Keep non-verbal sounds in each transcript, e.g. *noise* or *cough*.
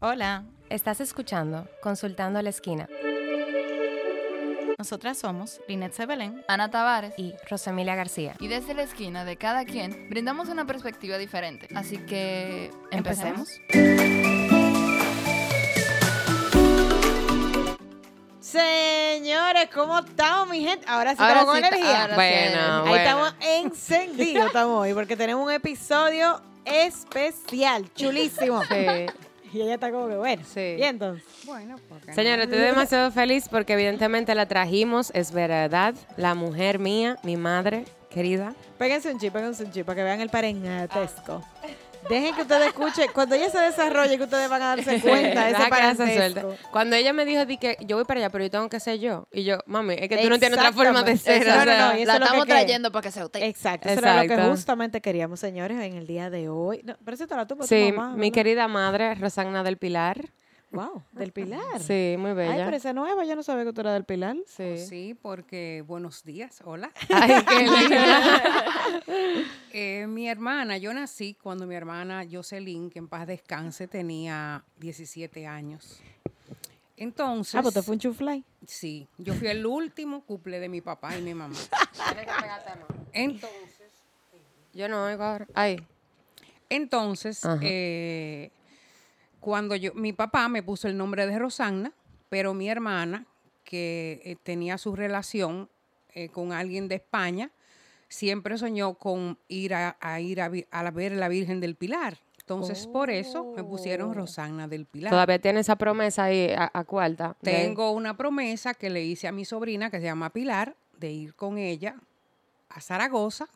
Hola, estás escuchando Consultando a la Esquina. Nosotras somos Linet Sebelén Ana Tavares. y Rosemilia García. Y desde la esquina de cada quien brindamos una perspectiva diferente. Así que empecemos. Señores, ¿cómo estamos, mi gente? Ahora sí Ahora estamos sí con energía. ahora sí. Bueno, Ahí bueno. estamos encendidos, estamos hoy, porque tenemos un episodio especial, chulísimo. Sí. Y ella está como que, bueno, Sí. y entonces, Bueno, porque Señora, estoy demasiado feliz porque evidentemente la trajimos, es verdad, la mujer mía, mi madre querida. péguense un chip, péguense un chip, para que vean el parentesco. Dejen que ustedes escuchen, cuando ella se desarrolle, que ustedes van a darse *laughs* cuenta de ese. Cuando ella me dijo di que yo voy para allá, pero yo tengo que ser yo. Y yo, mami, es que tú no tienes otra forma de ser. No, no, no, La es lo que estamos trayendo para que sea usted. Exacto, eso era lo que justamente queríamos, señores, en el día de hoy. No, pero eso te la tuvo tu Sí, mamá, mi querida madre, Rosagna del Pilar. Wow, del Pilar. Sí, muy Ay, bella. pero esa nueva, yo no sabía que tú eras del Pilar. Sí. sí, porque buenos días, hola. *laughs* Ay, qué. *laughs* Eh, mi hermana, yo nací cuando mi hermana Jocelyn, que en paz descanse, tenía 17 años. Entonces, Ah, pues te fue un chuflay. sí, yo fui el último cumple de mi papá y mi mamá. Entonces, Yo no oigo ahora. Ay. Entonces, eh, cuando yo, mi papá me puso el nombre de Rosanna, pero mi hermana, que eh, tenía su relación eh, con alguien de España, siempre soñó con ir a, a ir a, a la- ver la Virgen del Pilar. Entonces, por eso me pusieron Rosanna del Pilar. Todavía tiene esa promesa ahí a, a cuarta. de- Tengo una promesa que le hice a mi sobrina, que se llama Pilar, de ir con ella a Zaragoza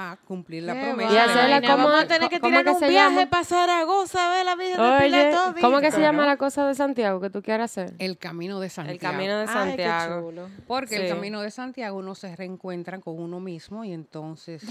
a cumplir la promesa. Y de hacerla como- Vamos a tener que ¿cómo tirar que un viaje llama? para Zaragoza a ver la Virgen Pilar Oye, todo ¿cómo que se llama la cosa de Santiago que tú quieras hacer? El camino de Santiago. El camino de Ay, qué Santiago. chulo. Porque el camino de Santiago uno se reencuentra con uno mismo y entonces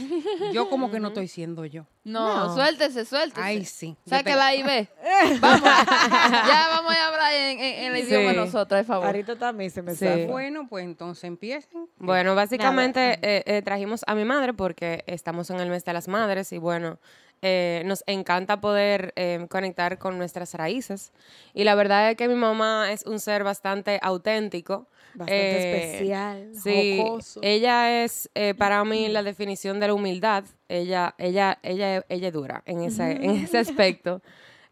yo como que no estoy siendo yo. No, No. suéltese, suéltese. Ay, sí. Sáquela ahí, ve. *laughs* Vamos. ya vamos a hablar en, en- en el Sí. idioma nosotros, por favor. Ahorita también se me Sí. Bueno, pues entonces empiecen. Bueno, básicamente eh, eh, trajimos a mi madre porque estamos en el mes de las madres y bueno, eh, nos encanta poder eh, conectar con nuestras raíces. Y la verdad es que mi mamá es un ser bastante auténtico. Bastante eh, especial, Sí, jocoso. ella es eh, para mí la definición de la humildad. Ella, ella, ella, ella es dura en ese, en ese aspecto.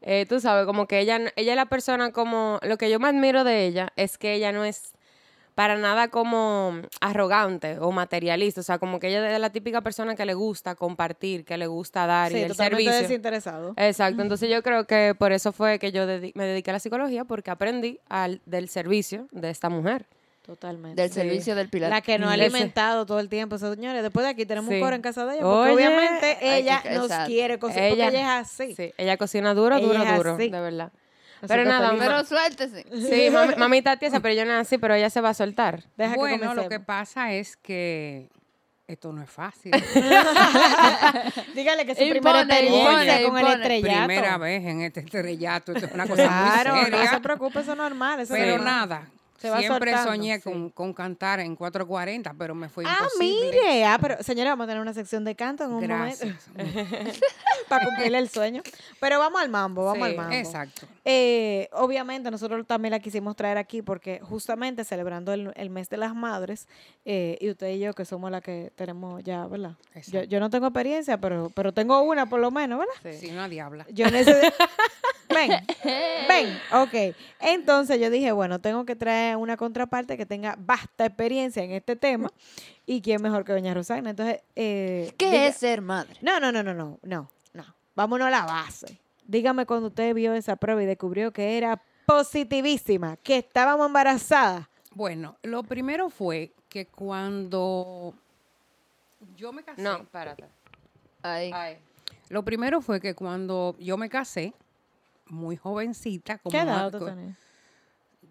Eh, tú sabes, como que ella, ella es la persona como, lo que yo me admiro de ella es que ella no es para nada como arrogante o materialista, o sea, como que ella es la típica persona que le gusta compartir, que le gusta dar y Sí, el totalmente servicio. desinteresado. Exacto, *laughs* entonces yo creo que por eso fue que yo me dediqué a la psicología, porque aprendí al, del servicio de esta mujer. Totalmente. Del Sí. servicio del pilar. La que nos ha alimentado todo el tiempo. Señores, después de aquí tenemos Sí. un coro en casa de ella. Porque Oye. obviamente ella que- nos exacto. quiere cocinar. Porque Ella- es así. Sí, ella cocina duro, Ella duro, duro, así. de verdad. Así Pero nada. Pero suéltese. Sí, mami, mamita tiesa, pero yo no así, pero ella se va a soltar. Deja que bueno, lo que pasa es que esto no es fácil. *laughs* Dígale que su Impone, primera experiencia impone, con el impone. estrellato. Primera vez en este estrellato, esto es una cosa Claro, muy no seria. se preocupe, eso es normal. Eso es pero normal. nada, Se va siempre soltando, soñé sí. con, con cantar en 440, pero me fue Ah, imposible. mire. Ah, pero señora, vamos a tener una sección de canto en un Gracias. momento. *laughs* para cumplirle el sueño. Pero vamos al mambo, vamos Sí, al mambo. Exacto. Eh, obviamente nosotros también la quisimos traer aquí porque justamente celebrando el, el mes de las madres eh, y usted y yo que somos las que tenemos ya, ¿verdad? Yo, yo no tengo experiencia, pero, pero tengo una por lo menos, ¿verdad? Si nadie habla. Yo necesito... *laughs* ven, *laughs* ven, ok. Entonces yo dije, bueno, tengo que traer una contraparte que tenga vasta experiencia en este tema y quién mejor que doña Rosana. Entonces, eh, ¿Qué diga- es ser madre? no, no, no, no, no, no, no. Vámonos a la base. Dígame cuando usted vio esa prueba y descubrió que era positivísima, que estábamos embarazadas. Bueno, lo primero fue que cuando yo me casé, No, espérate. Ay. Ay. lo primero fue que cuando yo me casé, muy jovencita, como ¿Qué edad tenía?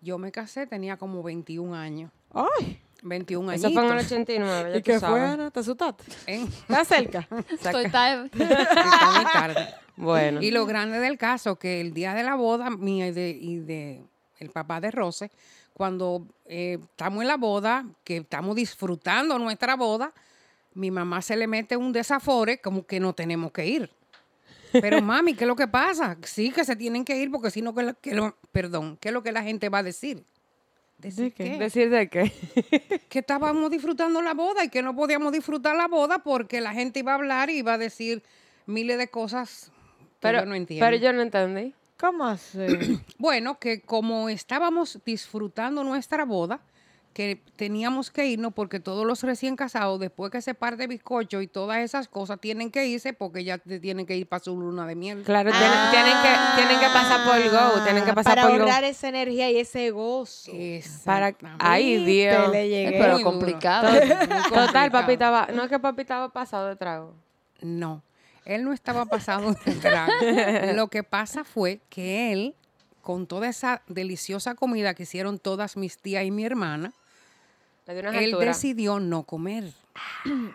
yo me casé, tenía como 21 años. ¡Ay! 21 años. Eso fue en el 89, ya ¿Y qué tú fue? ¿Te asustaste? En, ¿Estás cerca? *laughs* Estoy time. está muy tarde. Bueno. Y lo grande del caso, que el día de la boda mía y de, y de el papá de Rose, cuando eh, estamos en la boda, que estamos disfrutando nuestra boda, mi mamá se le mete un desafore como que no tenemos que ir. Pero mami, ¿qué es lo que pasa? Sí, que se tienen que ir porque si no, que, lo- que lo- perdón, ¿qué es lo que la gente va a decir? ¿Decir qué? qué? ¿Decir de qué? *laughs* que estábamos disfrutando la boda y que no podíamos disfrutar la boda porque la gente iba a hablar y iba a decir miles de cosas que Pero, yo no entiendo. pero yo no entendí. ¿Cómo así? *clears throat* Bueno, que como estábamos disfrutando nuestra boda, que teníamos que irnos porque todos los recién casados, después que se parte bizcocho y todas esas cosas, tienen que irse porque ya te tienen que ir para su luna de miel. Claro, tienen, tienen que, tienen que pasar por Go, tienen que Ah, pasar para por Go. ahorrar esa energía y ese gozo. Para, ay, Dios. le llegué. pero complicado. Total, complicado. papi estaba, no es que papi estaba pasado de trago. No, él no estaba pasado de trago. *laughs* Lo que pasa fue que él, con toda esa deliciosa comida que hicieron todas mis tías y mi hermana, Le dio unas él alturas. decidió no comer.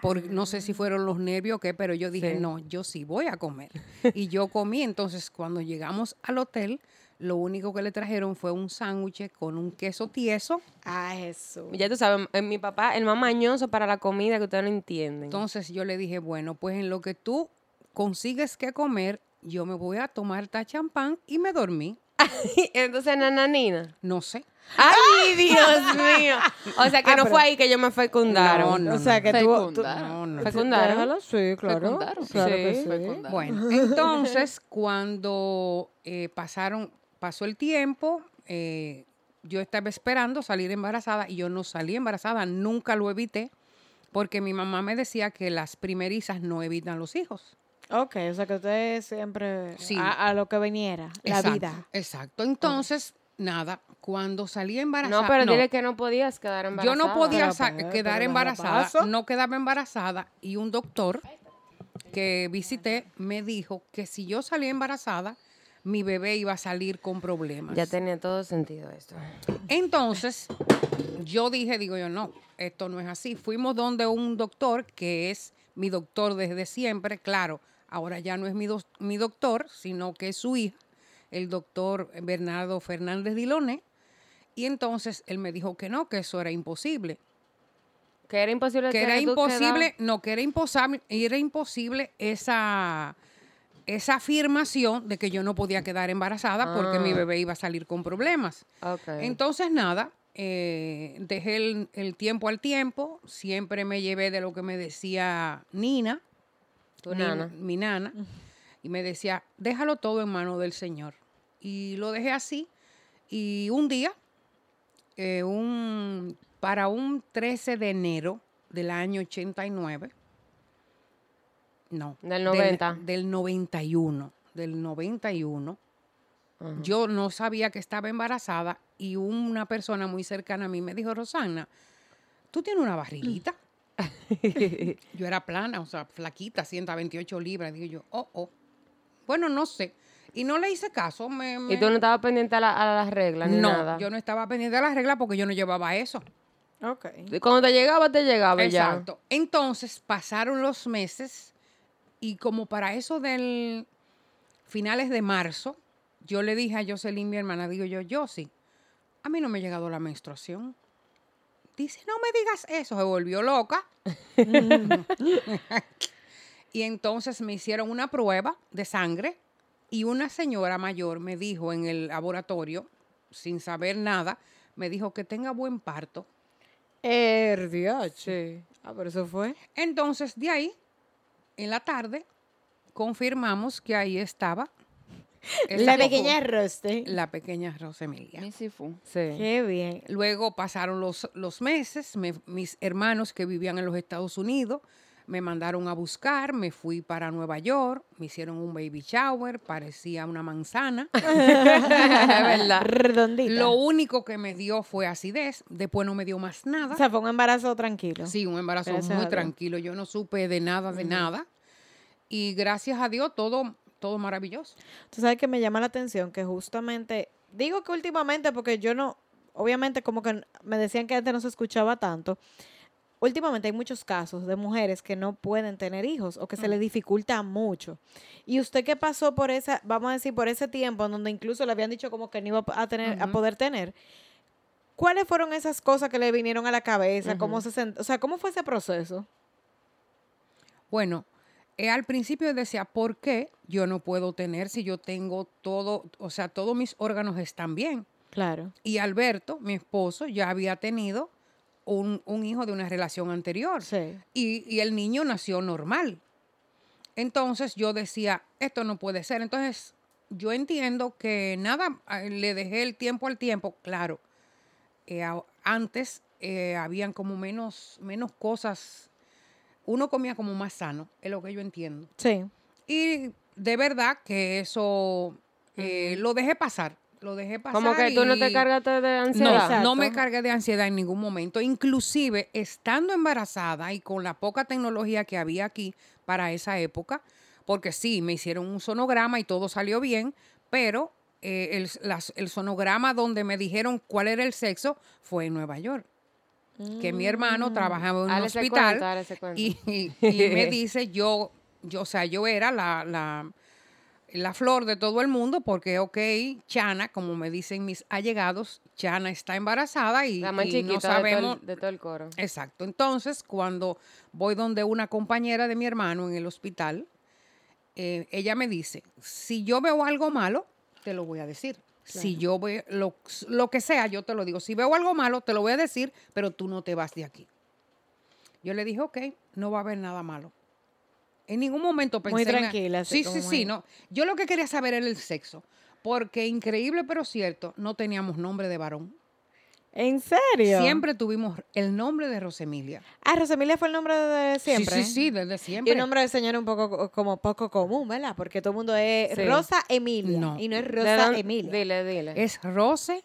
Por, no sé si fueron los nervios o qué, pero yo dije, Sí. no, yo sí voy a comer. *laughs* Y yo comí. Entonces, cuando llegamos al hotel, lo único que le trajeron fue un sándwich con un queso tieso. Ay, Jesús. Ya tú sabes, eh, mi papá, el más mañoso para la comida que ustedes no entienden. Entonces, yo le dije, bueno, pues en lo que tú consigues que comer, yo me voy a tomar esta champán y me dormí. *laughs* Entonces, nananina. No sé. ¡Ay, *laughs* Dios mío! O sea, que Ah, no pero- fue ahí que yo me fecundaron. No, o sea, que tú... tú- Fecundaron. No, no. ¿Fecundaron? Déjalo, sí, claro. Fecundaron. Claro que Sí. sí. Fecundaron. Bueno, *laughs* entonces cuando eh, pasaron, pasó el tiempo, eh, yo estaba esperando salir embarazada y yo no salí embarazada, nunca lo evité, porque mi mamá me decía que las primerizas no evitan los hijos. Ok, o sea que usted siempre Sí. a, a lo que viniera, la vida. Exacto. Entonces, nada, cuando salí embarazada. No, pero dile que no podías quedar Yo embarazada. no podía Pero, quedar embarazada, no quedaba embarazada y un doctor que visité me dijo que si yo salía embarazada, mi bebé iba a salir con problemas. Ya tenía todo sentido esto. Entonces, yo dije, digo yo, no, esto no es así. Fuimos donde un doctor que es mi doctor desde siempre, claro, ahora ya no es mi, dos- mi doctor, sino que es su hija, el doctor Bernardo Fernández Diloné. Y entonces él me dijo que no, que eso era imposible. Que era imposible Que era imposible, no, que era imposible, era imposible esa, esa afirmación de que yo no podía quedar embarazada porque mi Ah. bebé iba a salir con problemas. Entonces, nada, eh, dejé el, el tiempo al tiempo, siempre me llevé de lo que me decía Nina, Tu Nina, nana. mi nana, *laughs* y me decía, déjalo todo en manos del Señor. Y lo dejé así, y un día, eh, un, para un 13 de enero del año 89, no. Del 90. Del, 91, del 91, yo no sabía que estaba embarazada y una persona muy cercana a mí me dijo, Rosana, ¿tú tienes una barriguita? *laughs* yo era plana, o sea, flaquita, 128 libras. Digo yo, oh, oh. Bueno, no sé. Y no le hice caso. Me, me- Y tú no estabas pendiente a, la- a las reglas ni no, nada. yo no estaba pendiente de las reglas porque yo no llevaba eso. Ok. Y Cuando te llegaba, te llegaba ya. Exacto. Entonces pasaron los meses y como para eso del finales de marzo, yo le dije a Jocelyn, mi hermana, digo yo, yo sí, a mí no me ha llegado la menstruación. Dice, no me digas eso, se volvió loca. *laughs* *laughs* y entonces me hicieron una prueba de sangre y una señora mayor me dijo en el laboratorio, sin saber nada, me dijo que tenga buen parto. RDH. Sí. Ah, pero eso fue. Entonces, de ahí, en la tarde, confirmamos que ahí estaba *laughs* La pequeña Roste. la pequeña Rosemilia. Mi Sifu. Sí. Qué bien. Luego pasaron los, los meses, me- mis hermanos que vivían en los Estados Unidos me mandaron a buscar, me fui para Nueva York, me hicieron un baby shower, parecía una manzana. *laughs* *laughs* ¿Verdad? Redondita. Lo único que me dio fue acidez, después no me dio más nada. O sea, fue un embarazo tranquilo. Sí, un embarazo Gracias muy tranquilo. Yo no supe de nada, de nada. Y gracias a Dios, todo, todo maravilloso. Tú sabes que me llama la atención que justamente, digo que últimamente porque yo no, obviamente como que me decían que antes no se escuchaba tanto, últimamente hay muchos casos de mujeres que no pueden tener hijos o que se les dificulta mucho. Y usted que pasó por esa, vamos a decir, por ese tiempo en donde incluso le habían dicho como que no iba a tener, a poder tener, ¿cuáles fueron esas cosas que le vinieron a la cabeza? ¿Cómo se sent- o sea, cómo fue ese proceso? Bueno, eh, al principio decía, ¿por qué yo no puedo tener si yo tengo todo, o sea, todos mis órganos están bien? Claro. Y Alberto, mi esposo, ya había tenido un, un hijo de una relación anterior. Sí. Y, y el niño nació normal. Entonces yo decía, esto no puede ser. Entonces yo entiendo que nada, eh, le dejé el tiempo al tiempo, claro. eh, antes eh, habían como menos, menos cosas. Uno comía como más sano, es lo que yo entiendo. Sí. Y de verdad que eso eh, lo dejé pasar. Lo dejé pasar. Como que tú no te y- cargaste de no, ansiedad. Exacto. no me cargué de ansiedad en ningún momento. Inclusive, estando embarazada y con la poca tecnología que había aquí para esa época, porque sí, me hicieron un sonograma y todo salió bien, pero eh, el, las- el sonograma donde me dijeron cuál era el sexo fue en Nueva York. Que mi hermano trabajaba en un hospital y, y- y *laughs* me dice, yo, yo, o sea, yo era la, la, la flor de todo el mundo porque, ok, Chana, como me dicen mis allegados, Chana está embarazada y, La más y chiquita no de todo el- sabemos. de, todo el coro. Exacto. Entonces, cuando voy donde una compañera de mi hermano en el hospital, eh, ella me dice, si yo veo algo malo, te lo voy a decir. Si yo veo lo, lo que sea, yo te lo digo. Si veo algo malo, te lo voy a decir, pero tú no te vas de aquí. Yo le dije, ok, no va a haber nada malo. En ningún momento pensé Muy la- tranquila, Sí, sí, sí. No. Yo lo que quería saber era el sexo. Porque increíble pero cierto, no teníamos nombre de varón. ¿En serio? Siempre tuvimos el nombre de Rosemilia. Ah, Rosemilia fue el nombre de siempre. Sí, sí, sí, desde Y siempre. un nombre de señora un poco co- como poco común, ¿verdad? Porque todo el mundo es Sí. Rosa Emilia. No. Y no es ¿De Rosa Emilia. Dile, dile. Es Rose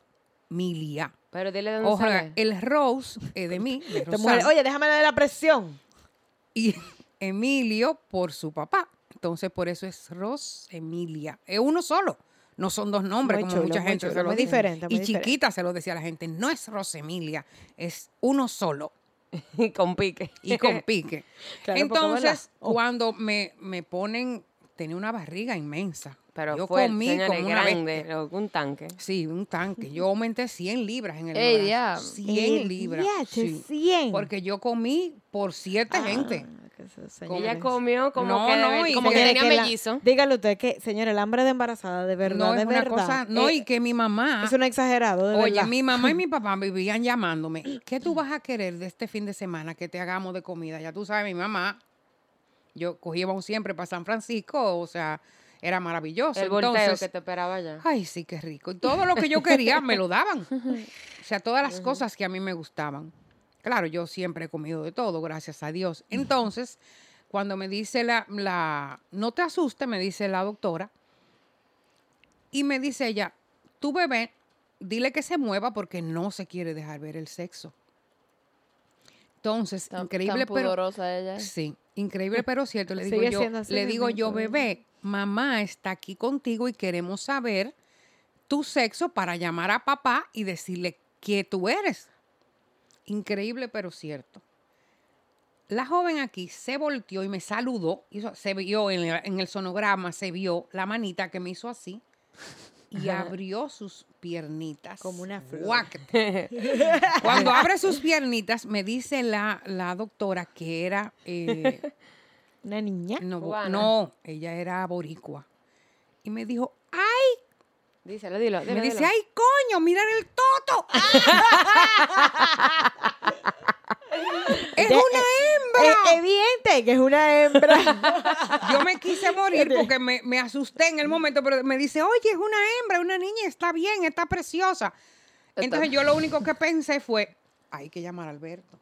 Milia. Pero dile de dónde Ojalá, sale. el Rose es de mí, de. Oye, déjame de la presión. y Emilio por su papá. Entonces, por eso es Rose Emilia. Es uno solo. No son dos nombres, Muy como chulo, mucha gente chulo, se lo dice. diferente, y diferente. chiquita se lo decía a la gente. No es Rose Emilia, es uno solo. *laughs* con pique. y con pique. *laughs* Claro, Entonces. Oh. cuando me, me ponen, tenía una barriga inmensa. Pero yo fue, comí señores, como una grande, bestia. un tanque. Sí, un tanque. Yo aumenté 100 libras en el Ey, embarazo. diablo. 100 Eh, libras. sí. 100. Porque yo comí por siete gente. Que Ella comió como No, que, no, y como que tenía que la- mellizo. Dígale usted que, señor, el hambre de embarazada, de verdad, no de es una verdad. cosa. No, eh, y que mi mamá. es un exagerado, de Oye, verdad. mi mamá y mi *laughs* papá vivían llamándome. ¿Qué tú vas a querer de este fin de semana que te hagamos de comida? Ya tú sabes, mi mamá. Yo cogíamos siempre para San Francisco, o sea, era maravilloso. El volteo Entonces, que te esperaba ya. Ay, sí, qué rico. Y todo lo que yo quería me lo daban. *laughs* O sea, todas las cosas que a mí me gustaban. Claro, yo siempre he comido de todo, gracias a Dios. Entonces, cuando me dice la, la, no te asustes, me dice la doctora, y me dice ella, tu bebé, dile que se mueva porque no se quiere dejar ver el sexo. Entonces, Tan, increíble, tan pero... ella. Sí, increíble pero cierto. Le digo Sigue yo, le digo yo, bebé, mamá está aquí contigo y queremos saber tu sexo para llamar a papá y decirle que tú eres. Increíble pero cierto. La joven aquí se volteó y me saludó. hizo- se vio en el, en el sonograma, se vio la manita que me hizo así y abrió sus piernitas. Como una flor. Guácate. *laughs* Cuando abre sus piernitas, me dice la, la doctora que era. eh, *laughs* Una niña. no, Cubana. no, ella era boricua. Y me dijo. Díselo, dilo. Me dilo, dice, dilo. ¡ay, coño! ¡Mirar el toto! *laughs* ¡Es una hembra! Es evidente que es una hembra. *laughs* Yo me quise morir porque me, me asusté en el momento, pero me dice, oye, es una hembra, una niña, está bien, está preciosa. Entonces yo lo único que pensé fue, hay que llamar a Alberto.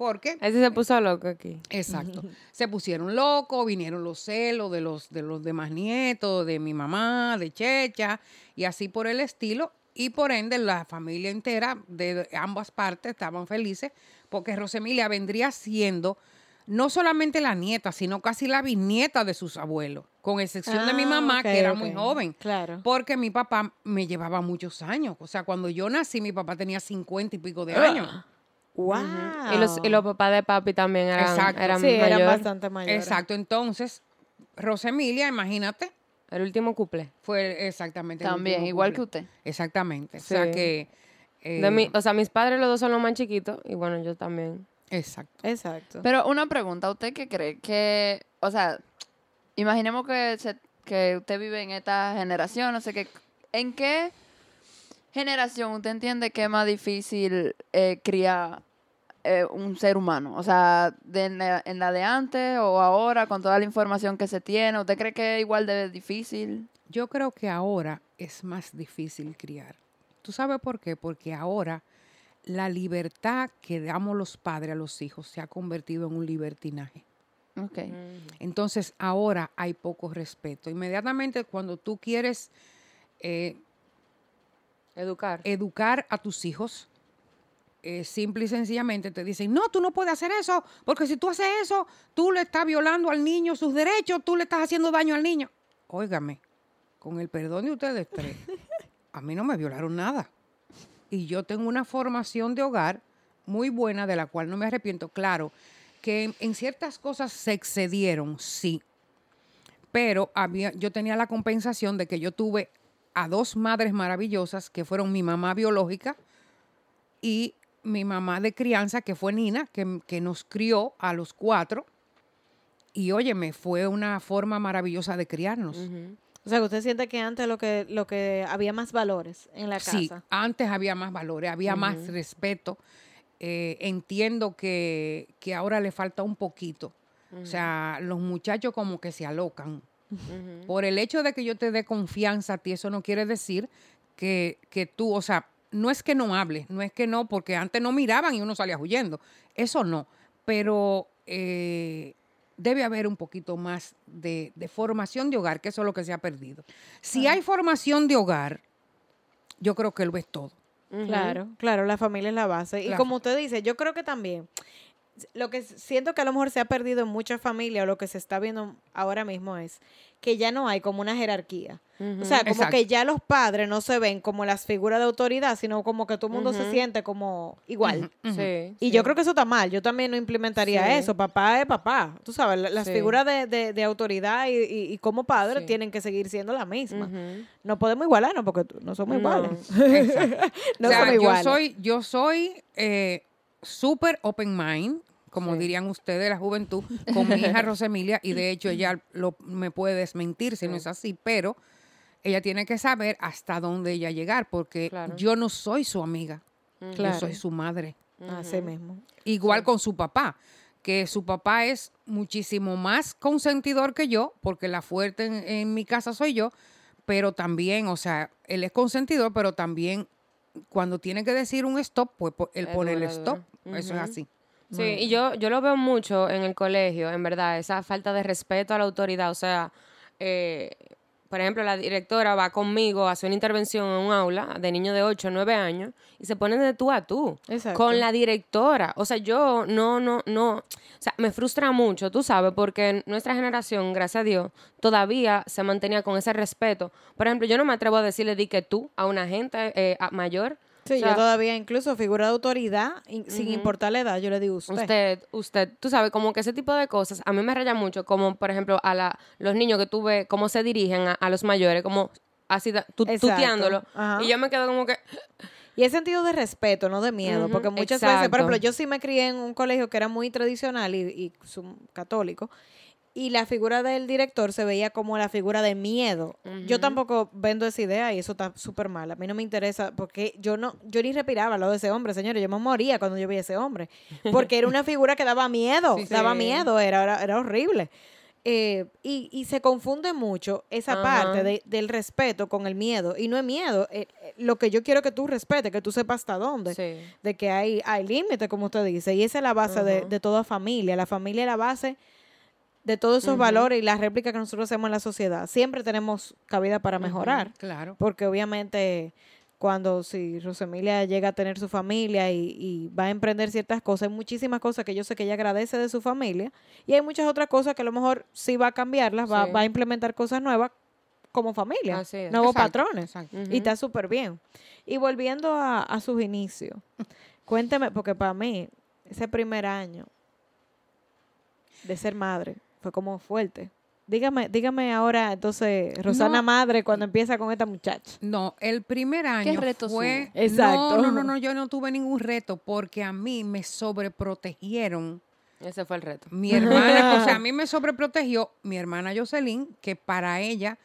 Porque Ese se puso loco aquí. Exacto. *laughs* Se pusieron locos, vinieron los celos de los, de los demás nietos, de mi mamá, de Checha, y así por el estilo. Y por ende, la familia entera de ambas partes estaban felices porque Rosemilia vendría siendo no solamente la nieta, sino casi la bisnieta de sus abuelos, con excepción de mi Ah, mamá, que era muy joven. Claro. Porque mi papá me llevaba muchos años. O sea, cuando yo nací, mi papá tenía cincuenta y pico de años. Wow. Y, los, y los papás de papi también eran, Exacto. eran sí, eran mayor. bastante mayores. Exacto. Entonces, Rosemilia, imagínate, El último couple. fue exactamente. el También, igual que usted. Exactamente. O sea que. eh, De mi- o sea, mis padres los dos son los más chiquitos y bueno, yo también. Exacto. Exacto. Pero una pregunta, ¿usted qué cree? ¿Que o sea, imaginemos que, se- que usted vive en esta generación, no sé qué. ¿En qué generación usted entiende que es más difícil eh, criar eh, un ser humano? O sea, de en, la, en la de antes o ahora, con toda la información que se tiene, ¿usted cree que es igual de difícil? Yo creo que ahora es más difícil criar. ¿Tú sabes por qué? Porque ahora la libertad que damos los padres a los hijos se ha convertido en un libertinaje. Ok. Entonces ahora hay poco respeto. Inmediatamente cuando tú quieres eh, Educar. educar a tus hijos, eh, simple y sencillamente te dicen, no, tú no puedes hacer eso, porque si tú haces eso, tú le estás violando al niño sus derechos, tú le estás haciendo daño al niño. Óigame, con el perdón de ustedes tres, a mí no me violaron nada. Y yo tengo una formación de hogar muy buena, de la cual no me arrepiento. Claro, que en, ciertas cosas se excedieron, sí. Pero había, yo tenía la compensación de que yo tuve a dos madres maravillosas, que fueron mi mamá biológica y mi mamá de crianza, que fue Nina, que, que nos crió a los cuatro. Y óyeme, fue una forma maravillosa de criarnos. O sea, que usted siente que antes lo que, lo que había más valores en la casa. Sí, antes había más valores, había más respeto. Eh, entiendo que, que ahora le falta un poquito. O sea, los muchachos como que se alocan. Por el hecho de que yo te dé confianza a ti, eso no quiere decir que, que tú, o sea, no es que no hables, no es que no, porque antes no miraban y uno salía huyendo. Eso no. Pero eh, debe haber un poquito más de, de formación de hogar, que eso es lo que se ha perdido. Si hay formación de hogar, yo creo que lo es todo. Claro, claro, la familia es la base. Y La como usted dice, yo creo que también, lo que siento que a lo mejor se ha perdido en muchas familias, o lo que se está viendo ahora mismo es que ya no hay como una jerarquía. O sea, como Exacto. que ya los padres no se ven como las figuras de autoridad, sino como que todo el mundo se siente como igual. Sí. Y yo creo que eso está mal. Yo también no implementaría Sí. eso. Papá es papá. Tú sabes, la- las Sí. figuras de, de- de autoridad y, y- y como padres Sí. tienen que seguir siendo la misma. Ujú. No podemos igualarnos porque no somos iguales. *laughs* *laughs* No O sea, somos yo iguales. soy, yo soy eh, súper open mind, como Sí. dirían ustedes, la juventud, *laughs* con mi hija Rosemilia, y de hecho ella lo, me puede desmentir si no es así, pero ella tiene que saber hasta dónde ella llegar, porque Claro. yo no soy su amiga, Claro. yo soy su madre. Así mismo. Igual con su papá, que su papá es muchísimo más consentidor que yo, porque la fuerte en, en mi casa soy yo, pero también, o sea, él es consentidor, pero también cuando tiene que decir un stop, pues él pone el stop. Eso es así. Sí, y yo, yo lo veo mucho en el colegio, en verdad, esa falta de respeto a la autoridad. O sea, eh, por ejemplo, la directora va conmigo a hacer una intervención en un aula de niños de 8 o 9 años y se ponen de tú a tú Exacto. con la directora. O sea, yo no, no, no. O sea, me frustra mucho, tú sabes, porque nuestra generación, gracias a Dios, todavía se mantenía con ese respeto. Por ejemplo, yo no me atrevo a decirle di que tú a una gente eh, a- mayor. Sí, O sea, yo todavía incluso figura de autoridad, in- sin importar la edad, yo le digo usted. Usted, usted, tú sabes, como que ese tipo de cosas a mí me raya mucho, como por ejemplo a la, los niños que tú ves, cómo se dirigen a, a los mayores, como así, tu- tuteándolo. Ajá. Y yo me quedo como que, Y es sentido de respeto, no de miedo, porque muchas veces, por ejemplo, yo sí me crié en un colegio que era muy tradicional y, y católico, y la figura del director se veía como la figura de miedo. Yo tampoco vendo esa idea y eso está súper mal. A mí no me interesa porque yo no, yo ni respiraba al lado de ese hombre, señores. Yo me moría cuando yo veía a ese hombre, porque era una figura que daba miedo, Sí, *laughs* sí. daba miedo, era, era, era horrible. Eh, y, y se confunde mucho esa parte de- del respeto con el miedo. Y no es miedo. eh, eh, lo que yo quiero que tú respetes, que tú sepas hasta dónde. sí, De que hay, hay límites, como usted dice. Y esa es la base de, de toda familia. La familia es la base de todos esos valores y las réplicas que nosotros hacemos en la sociedad. Siempre tenemos cabida para mejorar. Claro. Porque obviamente cuando si Rosemilia llega a tener su familia y, y va a emprender ciertas cosas, hay muchísimas cosas que yo sé que ella agradece de su familia y hay muchas otras cosas que a lo mejor sí va a cambiarlas, va, Sí. va a implementar cosas nuevas como familia, Así es. nuevos Exacto, patrones. exacto. Y está súper bien. Y volviendo a, a sus inicios, cuénteme, porque para mí ese primer año de ser madre fue como fuerte. Dígame, dígame ahora, entonces, Rosana No. madre, cuando empieza con esta muchacha. No, el primer año retos fue... hubo? Exacto. No, no, no, no, yo no tuve ningún reto porque a mí me sobreprotegieron Ese fue el reto. Mi hermana, o sea, a *laughs* mí me sobreprotegió mi hermana Jocelyn, que para ella,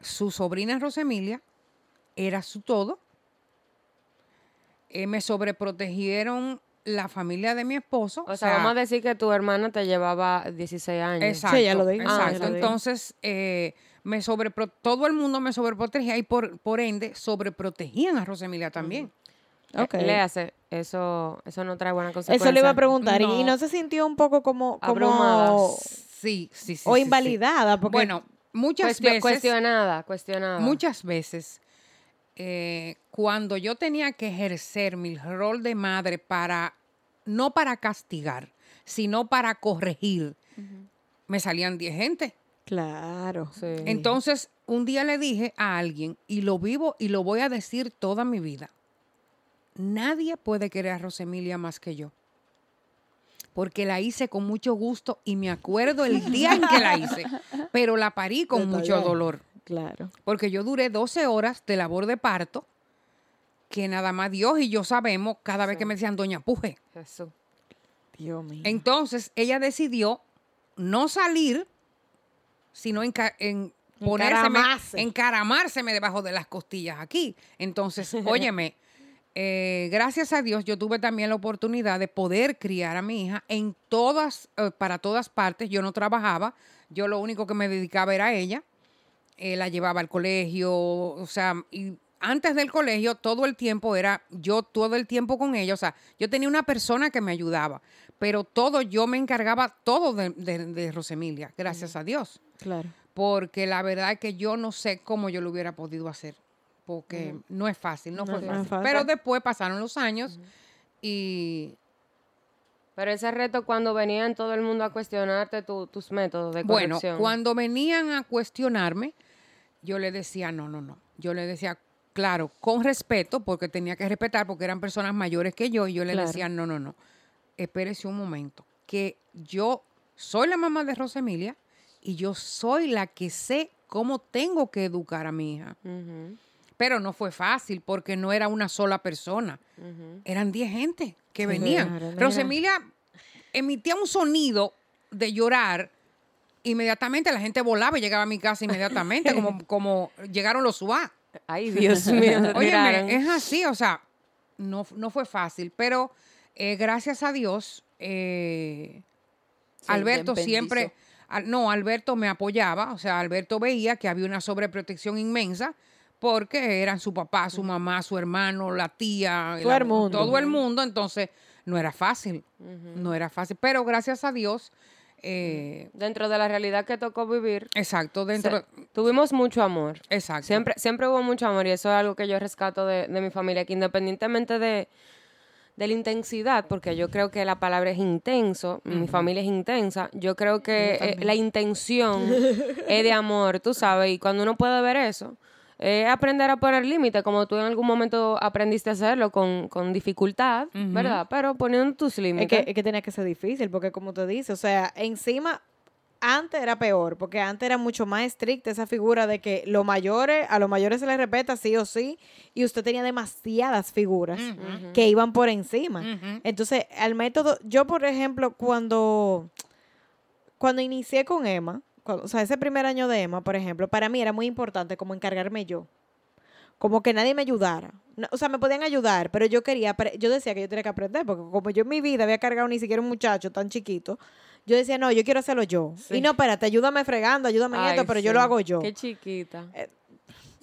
su sobrina Rosemilia era su todo. Eh, me sobreprotegieron la familia de mi esposo. O sea, vamos a decir que tu hermana te llevaba 16 años. Exacto. Sí, ya lo ah, exacto. ya lo digo. Entonces, eh, me sobrepro- todo el mundo me sobreprotegía y por, por ende sobreprotegían a Rosemilia también. Ok. Eh, Léase, eso, eso no trae buena consecuencia. Eso le iba a preguntar. ¿Y- ¿Y No. se sintió un poco como, Abrumada. como Sí, sí, sí. o sí, sí. invalidada? Porque Bueno, muchas Cuestio- veces. Cuestionada, cuestionada. Muchas veces, eh, cuando yo tenía que ejercer mi rol de madre para, no para castigar, sino para corregir, me salían 10 gente. Claro. Sí. Entonces, un día le dije a alguien, y lo vivo y lo voy a decir toda mi vida, nadie puede querer a Rosemilia más que yo. Porque la hice con mucho gusto y me acuerdo el día en que la hice, *laughs* pero la parí con mucho dolor. Claro. Porque yo duré 12 horas de labor de parto, que nada más Dios y yo sabemos cada vez que me decían, Doña Puje. Jesús. Dios mío. Entonces ella decidió no salir, sino en ponérseme, Encaramarse. encaramárseme debajo de las costillas aquí. Entonces, *laughs* óyeme, eh, gracias a Dios yo tuve también la oportunidad de poder criar a mi hija en todas, eh, para todas partes. Yo no trabajaba, yo lo único que me dedicaba era a ella. Eh, la llevaba al colegio, o sea, y antes del colegio todo el tiempo era yo todo el tiempo con ella, o sea, yo tenía una persona que me ayudaba, pero todo yo me encargaba todo de, de- de Rosemilia, gracias a Dios, Claro. porque la verdad es que yo no sé cómo yo lo hubiera podido hacer, porque no es fácil, no, No, fue fácil. fácil. Pero después pasaron los años y Pero ese reto cuando venían todo el mundo a cuestionarte tu- tus métodos de Bueno, corrección. cuando venían a cuestionarme, yo le decía, no, no, no. Yo le decía, claro, con respeto, porque tenía que respetar, porque eran personas mayores que yo, y yo le Claro. decía, no, no, no. Espérese un momento, que yo soy la mamá de Rosemilia y yo soy la que sé cómo tengo que educar a mi hija. Pero no fue fácil porque no era una sola persona. Eran 10 gente que Sí, venían. claro. Rosemilia emitía un sonido de llorar. Inmediatamente la gente volaba y llegaba a mi casa inmediatamente, como, *laughs* como llegaron los SWAT. Ay, Dios mío. *laughs* Óyeme, es así, o sea, no, no fue fácil, pero eh, gracias a Dios, eh, Alberto siempre, al- no, Alberto me apoyaba, o sea, Alberto veía que había una sobreprotección inmensa porque eran su papá, su mamá, su hermano, la tía, Todo el mundo. todo el mundo, entonces no era fácil, no era fácil, pero gracias a Dios, eh, Dentro de la realidad que tocó vivir, exacto, dentro, se- tuvimos mucho amor. exacto, Siempre, siempre hubo mucho amor y eso es algo que yo rescato de, de mi familia, que independientemente de, de la intensidad, porque yo creo que la palabra es intenso, mi familia es intensa, yo creo que eh, la intención *laughs* es de amor, tú sabes, y cuando uno puede ver eso, es aprender a poner límites, como tú en algún momento aprendiste a hacerlo con, con dificultad, ¿verdad? Pero poniendo tus Es límites. que, es que tenía que ser difícil, porque como te dice, o sea, encima, antes era peor, porque antes era mucho más estricta esa figura de que los mayores, a los mayores se les respeta sí o sí, y usted tenía demasiadas figuras que iban por encima. Entonces, al método, yo por ejemplo, cuando, cuando inicié con Emma, o sea, ese primer año de Emma, por ejemplo, para mí era muy importante como encargarme yo. Como que nadie me ayudara. No, o sea, me podían ayudar, pero yo quería, yo decía que yo tenía que aprender, porque como yo en mi vida había cargado ni siquiera un muchacho tan chiquito, yo decía, no, yo quiero hacerlo yo. Sí. Y no, espérate, ayúdame fregando, ayúdame en esto, pero yo lo hago yo. Qué chiquita. Eh,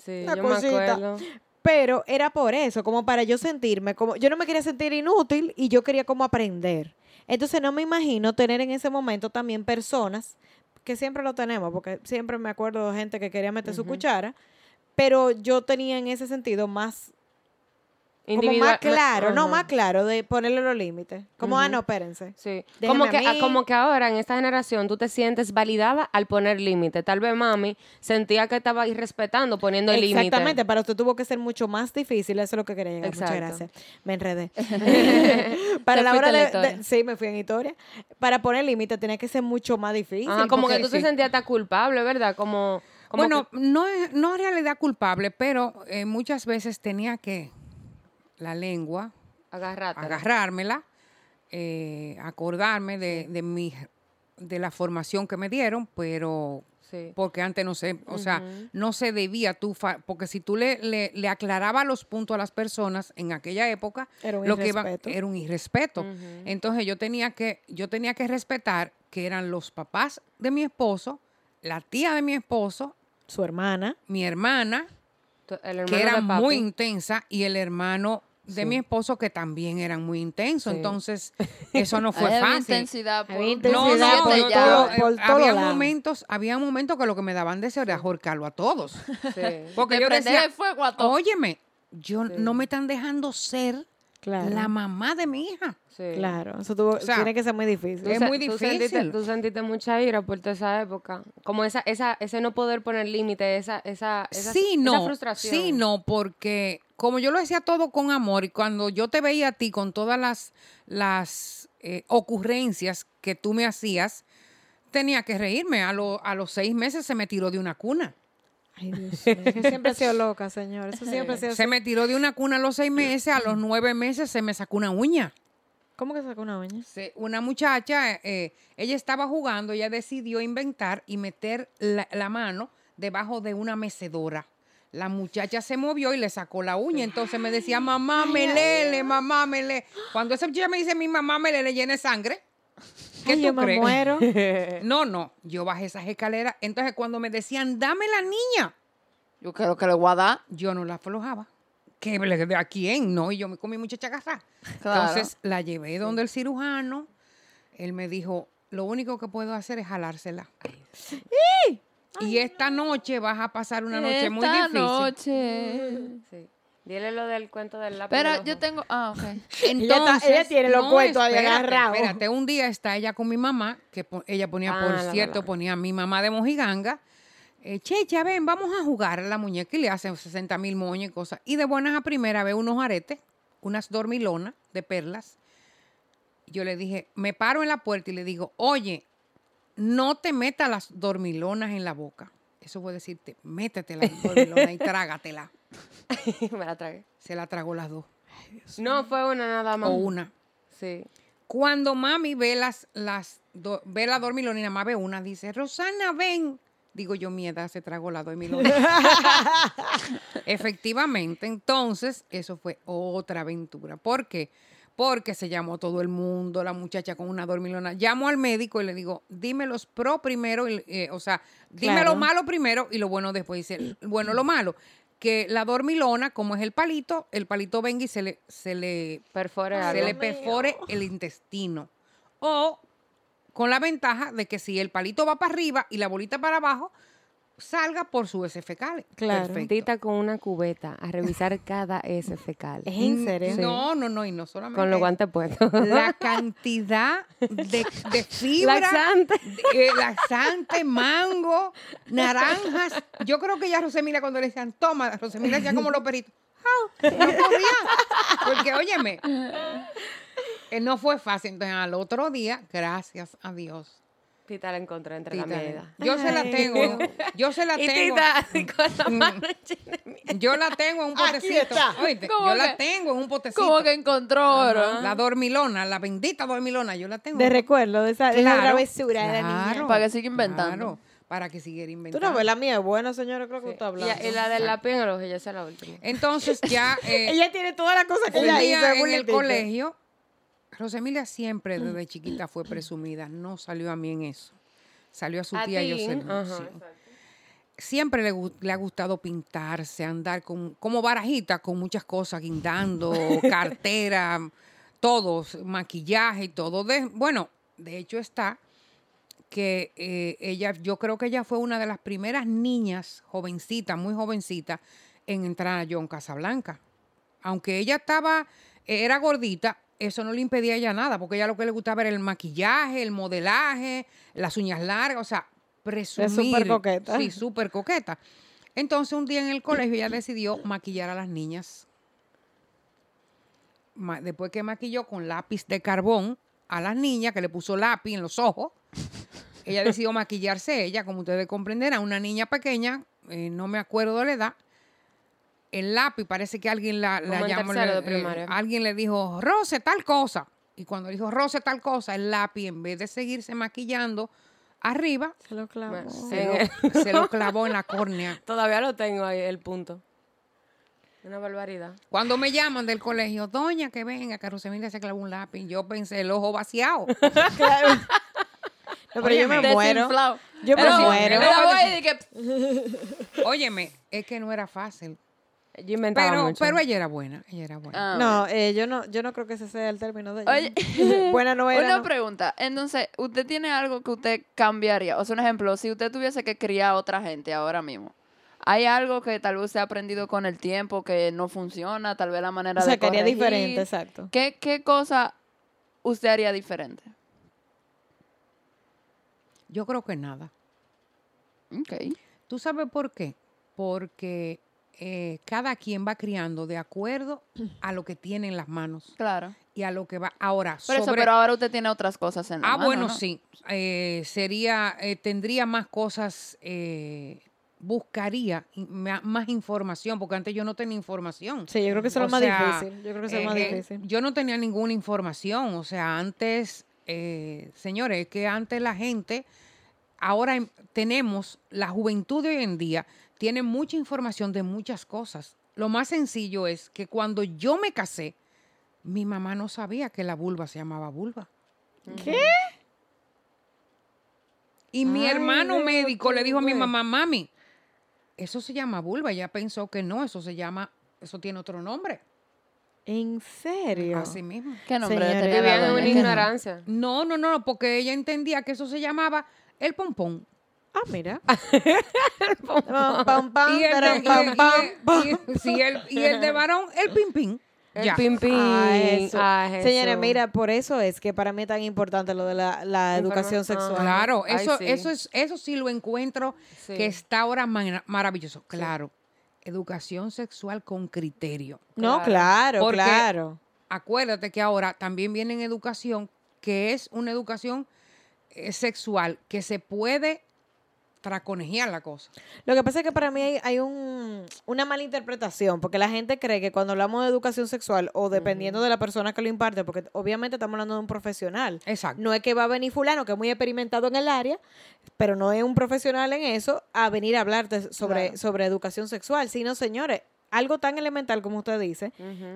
sí, una yo me acuerdo. Pero era por eso, como para yo sentirme, como yo no me quería sentir inútil y yo quería como aprender. Entonces no me imagino tener en ese momento también personas, que siempre lo tenemos, porque siempre me acuerdo de gente que quería meter su cuchara, pero yo tenía en ese sentido más, como más claro, no, más claro de ponerle los límites. Como, ah, no, espérense. Sí. Como a que, ah, mí. como que ahora en esta generación tú te sientes validada al poner límite. Tal vez mami sentía que estaba irrespetando poniendo el límite. Exactamente, para usted tuvo que ser mucho más difícil, eso es lo que quería llegar. Muchas Exacto. gracias. Me enredé. *laughs* *laughs* para la hora en la de, Sí, me fui en historia. Para poner límite tenía que ser mucho más difícil. Ajá, como que tú te sentías hasta culpable, ¿verdad? Como, como bueno, que- no es no es realidad culpable, pero eh, muchas veces tenía que la lengua agarrármela eh, acordarme de, de mi de la formación que me dieron, pero Sí. porque antes no se, o sea, no se debía tú, porque si tú le, le, le aclarabas los puntos a las personas en aquella época, Era un lo que iba- irrespeto. era un irrespeto. Entonces yo tenía que, yo tenía que respetar que eran los papás de mi esposo, la tía de mi esposo, Su hermana. mi hermana, que era muy intensa, y el hermano de Sí. mi esposo, que también eran muy intensos. Sí. Entonces, *laughs* eso no fue había fácil. intensidad. por Había un No, intensidad no, por yo- todo- eh, por todo había lado. momentos, había momentos que lo que me daban deseo era ahorcarlo a todos. *laughs* Sí. Porque De yo decía, el fuego a todo. óyeme, yo Sí. no me están dejando ser Claro. la mamá de mi hija. Sí. Claro. Eso tuvo- sea, tiene que ser muy difícil. Es muy tú sentiste- difícil. Tú sentiste, mucha ira por toda esa época. Como esa, esa, ese no poder poner límite, esa, esa, esa, sí, esa no. frustración. Sí, no, porque como yo lo decía todo con amor y cuando yo te veía a ti con todas las, las eh, ocurrencias que tú me hacías, tenía que reírme. A, lo- a los seis meses se me tiró de una cuna. Ay, Dios *laughs* mío. que siempre ha sido loca, señor. Eso siempre ha sido Se me tiró de una cuna a los seis meses, a los nueve meses se me sacó una uña. ¿Cómo que sacó una uña? Se- una muchacha, eh, ella estaba jugando, ella decidió inventar y meter la, la mano debajo de una mecedora. La muchacha se movió y le sacó la uña. Entonces me decía, mamá, me lele, mamá, me le. Cuando esa muchacha me dice, mi mamá me le, le llena de sangre. ¿Qué Ay, tú yo me muero. *laughs* No, no, yo bajé esas escaleras. Entonces cuando me decían, dame la niña, Yo creo que le voy a dar. yo no la aflojaba. ¿Qué, ¿A quién? No, y yo me comí muchacha agarrada. Claro. Entonces la llevé donde el cirujano. Él me dijo, lo único que puedo hacer es jalársela. Y esta noche vas a pasar una noche muy Esta difícil. noche. Sí. Dile lo del cuento del lápiz. Del yo tengo. Ah, ok. *laughs* Entonces, ella tiene los cuentos ahí espérate, agarrados. Espérate, un día está ella con mi mamá, que po- ella ponía, Ah, por la cierto, ponía a mi mamá de mojiganga. Eh, Checha, ven, vamos a jugar a la muñeca y le hacen 60 mil moños y cosas. Y de buenas a primera ve unos aretes, unas dormilonas de perlas. Yo le dije, me paro en la puerta y le digo, oye, no te metas las dormilonas en la boca. Eso puede decirte, métete la *laughs* dormilona y trágatela. *laughs* Me la tragué. Se la tragó las dos. No, fue una nada más. O una. Sí. Cuando mami ve las, las do- ve la dormilona y nada más ve una, dice, Rosana, ven. Digo yo, mi edad se tragó la dormilona. *laughs* Efectivamente, entonces, eso fue otra aventura. ¿Por qué? Porque se llamó todo el mundo, la muchacha con una dormilona. Llamo al médico y le digo, dime los pro primero, y, eh, o sea, dime Claro. lo malo primero y lo bueno después. Dice, bueno, lo malo, que la dormilona, como es el palito, el palito venga y se le, se le Perfore se le perfore el intestino. O con la ventaja de que si el palito va para arriba y la bolita para abajo, salga por sus heces fecales. Claro. Tita con una cubeta a revisar cada S fecal. ¿Es en serio? No, no, no, y no solamente. Con los guantes puestos. La cantidad de, de fibra. Laxante. de- eh, laxante, mango, naranjas. Yo creo que ya Rosemilia cuando le decían, toma, Rosemilia ya como los peritos. No podía. Porque, óyeme, eh, no fue fácil. Entonces, al otro día, gracias a Dios. Tita la encontró entre la Tita, medida. yo se la tengo, yo se la Y tengo. Tita con la mano llena de mierda. Yo la tengo en un Aquí potecito. está. Oíste, ¿Cómo yo la que? tengo en un potecito. Como que encontró oro. La dormilona, la bendita dormilona, yo la tengo. De recuerdo, de esa, de esa Claro, travesura de la niña. claro, Para que siga inventando. claro, para que siguiera Tú inventando. no ves, la mía es buena, señora, creo que usted está Y, hablando. y la del lápiz en el ojo, ya esa es la última. Entonces ya eh, *laughs* Ella tiene todas las cosas que ella hizo en el colegio, Rosemilia siempre desde chiquita fue presumida, no salió a mí en eso. Salió a su A tía ti, sí. Siempre le, ha gustado pintarse, andar con, como barajita, con muchas cosas, guindando, *laughs* cartera, todo, maquillaje y todo. De, bueno, de hecho está que eh, ella, yo creo que ella fue una de las primeras niñas, jovencita, muy jovencita, en entrar a John Casablanca. Aunque ella estaba, era gordita, eso no le impedía a ella nada, porque ella lo que le gustaba era el maquillaje, el modelaje, las uñas largas, o sea, presumir. súper coqueta. Sí, súper coqueta. Entonces un día en el colegio ella decidió maquillar a las niñas. Después que maquilló con lápiz de carbón a las niñas, que le puso lápiz en los ojos, ella decidió maquillarse ella, como ustedes comprenderán, una niña pequeña, eh, no me acuerdo de la edad. El lápiz parece que alguien la, llamó, le- de primaria. eh, alguien le dijo, Rose, tal cosa. Y cuando dijo Rose tal cosa, el lápiz, en vez de seguirse maquillando arriba, Se lo clavó. Bueno, se lo, se lo clavó en la córnea. *laughs* Todavía lo tengo ahí, el punto. Una barbaridad. Cuando me llaman del colegio, doña, que venga, que Rosemilia se clavó un lápiz, yo pensé el ojo vaciado. *laughs* Claro. No, pero yo me muero. Yo me Pero- muero. la voy y dije, Óyeme, es que no era fácil. Yo inventaba Pero, mucho. pero ella era buena, ella era buena. ah, No, eh, yo no, yo no creo que ese sea el término de ella. Oye. *laughs* Buena no era. Una no. pregunta. Entonces, ¿usted tiene algo que usted cambiaría? O sea, un ejemplo, si usted tuviese que criar a otra gente ahora mismo, ¿hay algo que tal vez usted ha aprendido con el tiempo que no funciona? Tal vez la manera O sea, de que haría diferente, exacto. ¿Qué, ¿Qué cosa usted haría diferente? Yo creo que nada. Ok. ¿Tú sabes por qué? Porque eh, cada quien va criando de acuerdo a lo que tiene en las manos Claro. y a lo que va. Ahora, Por eso, sobre- pero ahora usted tiene otras cosas en la Ah, mano, bueno, ¿no? sí. Eh, sería, eh, tendría más cosas, eh, buscaría más información, porque antes yo no tenía información. Sí, yo creo que eso es lo más sea, difícil. Yo creo que eso es Eh, lo más eh, difícil. yo no tenía ninguna información. O sea, antes, eh, señores, es que antes la gente, ahora em- tenemos, la juventud de hoy en día, tiene mucha información de muchas cosas. Lo más sencillo es que cuando yo me casé, mi mamá no sabía que la vulva se llamaba vulva. ¿Qué? Y mi Ay, hermano médico le dijo a mi mamá, mami, eso se llama vulva. Ella pensó que no, eso se llama, eso tiene otro nombre. ¿En serio? Así mismo. ¿Qué nombre Vivían en una ignorancia. No, no, no, porque ella entendía que eso se llamaba el pompón. Ah, mira. Y el, de, varón, el pim pim. El Ya. pim pim. Ah, eso. Ah. Señores, mira, por eso es que para mí es tan importante lo de la, la educación sexual. Claro, Ay, eso, sí. eso es, eso sí lo encuentro Sí. que está ahora ma- maravilloso. Claro. Educación sexual con criterio. No, Claro. claro, Porque- claro. acuérdate que ahora también viene en educación, que es una educación eh, sexual, que se puede traconejear la cosa. Lo que pasa es que para mí hay, hay un, una mala interpretación, porque la gente cree que cuando hablamos de educación sexual, o dependiendo de la persona que lo imparte, porque obviamente estamos hablando de un profesional, Exacto. no es que va a venir fulano, que es muy experimentado en el área, pero no es un profesional en eso, a venir a hablarte sobre, Claro. sobre educación sexual, sino, señores, algo tan elemental como usted dice,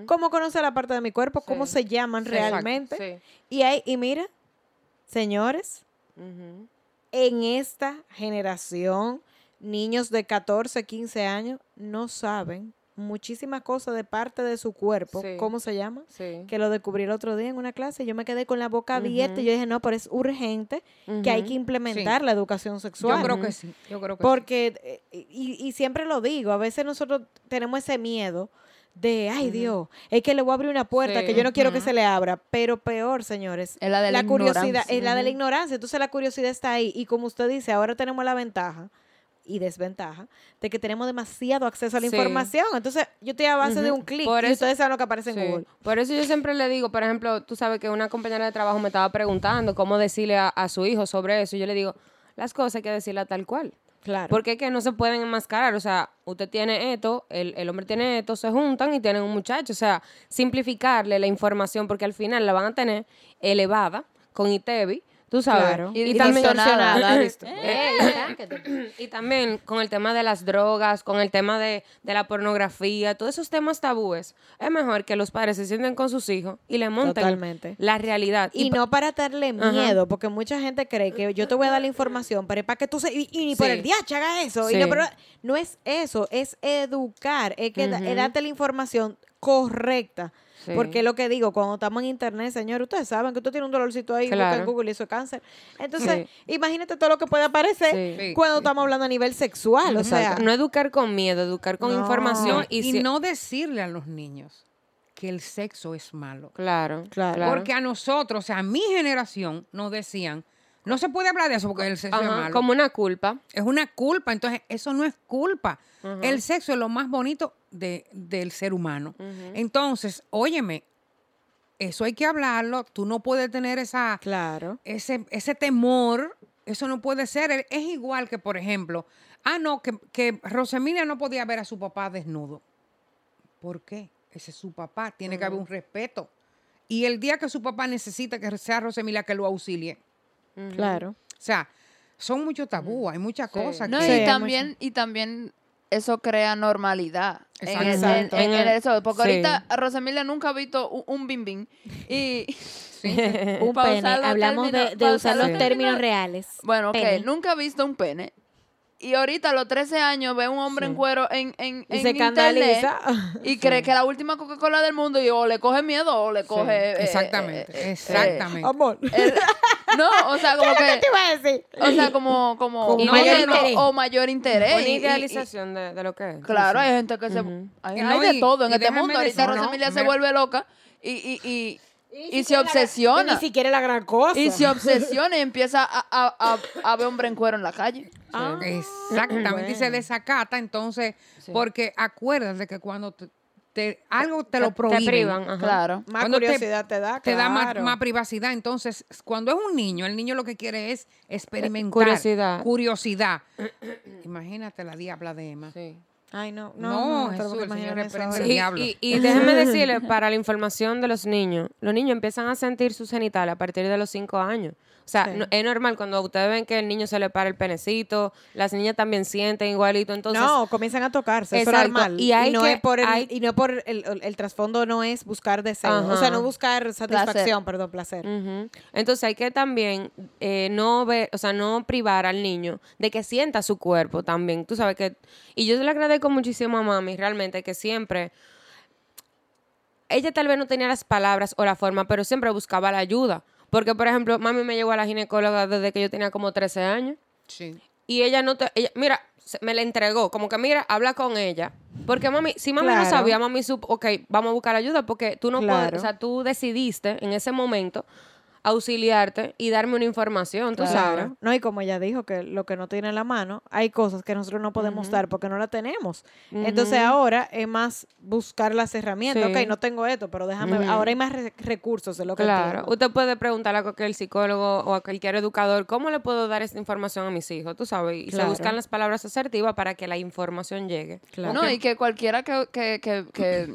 cómo conocer la parte de mi cuerpo, cómo se llaman Sí, realmente. Sí. Y, hay, y mira, señores. En esta generación, niños de 14, 15 años no saben muchísimas cosas de parte de su cuerpo. Sí. ¿Cómo se llama? Sí. Que lo descubrí el otro día en una clase. Yo me quedé con la boca abierta y yo dije, no, pero es urgente que hay que implementar la educación sexual. Yo creo que sí. Yo creo que sí. Porque, eh, y, y siempre lo digo, a veces nosotros tenemos ese miedo de, ay Dios, es que le voy a abrir una puerta Sí. que yo no quiero que se le abra, pero peor, señores, Es la de la curiosidad ignorancia. es la de la ignorancia, entonces la curiosidad está ahí y como usted dice, ahora tenemos la ventaja y desventaja de que tenemos demasiado acceso a la Sí. información, entonces yo estoy a base de un clic y ustedes saben lo que aparece en. Google. Por eso yo siempre le digo, por ejemplo, tú sabes que una compañera de trabajo me estaba preguntando cómo decirle a, a su hijo sobre eso. y Yo le digo, las cosas hay que decirlas tal cual. Porque es que no se pueden enmascarar. O sea, usted tiene esto, el, el hombre tiene esto, se juntan y tienen un muchacho. O sea, simplificarle la información porque al final la van a tener elevada con ITEVI, tú sabes. Claro. Y, y también- distorsionada. Eh, y también con el tema de las drogas, con el tema de, de la pornografía, todos esos temas tabúes, es mejor que los padres se sienten con sus hijos y le monten Totalmente. la realidad. Y, no para darle Ajá. miedo, porque mucha gente cree que yo te voy a dar la información, pero es para que tú se... Y, y ni por el día haga eso. Y no, pero no es eso, es educar, es que Ujú. darte la información correcta. Sí. Porque es lo que digo, cuando estamos en internet, señor, ustedes saben que usted tiene un dolorcito ahí, busca en Claro. Google y eso es cáncer. Entonces, imagínate todo lo que puede aparecer Sí. Sí. cuando estamos hablando a nivel sexual. O sea, no educar con miedo, educar con No. información y, y si- no decirle a los niños que el sexo es malo. Claro, Claro. claro. Porque a nosotros, o sea, a mi generación, nos decían, no se puede hablar de eso porque el sexo es malo. como una culpa. Es una culpa, entonces eso no es culpa. El sexo es lo más bonito de- del ser humano. Entonces, óyeme, eso hay que hablarlo. Tú no puedes tener esa, claro. ese, ese temor. Eso no puede ser. Es igual que, por ejemplo, ah, no, que, que no podía ver a su papá desnudo. ¿Por qué? Ese es su papá. Tiene que haber un respeto. y el día que su papá necesita que sea Rosemilia que lo auxilie. Claro. O sea, son muchos tabú, hay muchas Sí. cosas No, que... Sí, y también, y también eso crea normalidad en- Exacto. en- en En el- eso. Porque sí. ahorita Rosemilia nunca ha visto un, un bim bim. Y *laughs* Un pene. Hablamos de, términos- de pa' usar los los términos términos- reales. bueno, ok, Pene. nunca ha visto un pene. Y ahorita a los 13 años ve un hombre en cuero en, en, Y en se internet y *laughs* cree que la última Coca-Cola del mundo y o le coge miedo o le coge... eh, Exactamente, eh, eh, exactamente. Amor. el- no, o sea, como ¿Qué que... te iba a decir? O sea, como, como mayor interés. o mayor interés. Una y- y- y- idealización de, de lo que es. Claro, hay gente que se... Ujú. Hay, de y- todo en este mundo. Ahorita Rosemilia se vuelve loca y, y, y, y se obsesiona. Ni siquiera la gran cosa. Y se *laughs* obsesiona y empieza a, a, a, a ver hombre en cuero en la calle. Ah, Exactamente, y se desacata entonces, porque acuérdate que cuando te, te- algo te lo Te prohíben, privan, ajá. Claro. Más Cuando te- curiosidad te, da, te da más privacidad. Entonces, cuando es un niño, el niño lo que quiere es experimentar. Curiosidad. Curiosidad. *clears throat* Imagínate la diabla de Emma. Sí. Ay, no, no, No, no, Jesús, Señor eso Y, y, y déjenme *laughs* decirle, para la información de los niños, los niños empiezan a sentir sus genitales a partir de los 5 años. O sea, Sí. no- es normal cuando ustedes ven que el niño se le para el penecito, las niñas también sienten igualito, entonces... no, comienzan a tocarse, eso es Exacto, normal. y hay no que- es por el, hay- y no por el, el, el trasfondo no es buscar deseo, o sea, Ajá. no buscar satisfacción, perdón, placer. Ujú. Entonces hay que también eh, no ver, o sea, no privar al niño de que sienta su cuerpo también. Tú sabes que, y yo le agradezco muchísimo a mami realmente que siempre, ella tal vez no tenía las palabras o la forma, pero siempre buscaba la ayuda. Porque, por ejemplo, mami me llevó a la ginecóloga desde que yo tenía como 13 años. Sí. Y ella no te, ella, mira, me la entregó, como que mira, habla con ella. Porque mami, si mami no Claro. sabía, mami supo, ok, vamos a buscar ayuda, porque tú no puedes, Claro. o sea, tú decidiste en ese momento auxiliarte y darme una información, tú sabes. Claro. No, y como ella dijo que lo que no tiene en la mano, hay cosas que nosotros no podemos dar porque no la tenemos. Entonces ahora es más buscar las herramientas. Sí. Ok, no tengo esto, pero déjame, Ujú. ahora hay más re- recursos de lo que Claro, usted puede preguntarle a cualquier psicólogo o a cualquier educador, ¿cómo le puedo dar esta información a mis hijos? Tú sabes, y se buscan las palabras asertivas para que la información llegue. Claro. No, y que cualquiera que, que, que, que,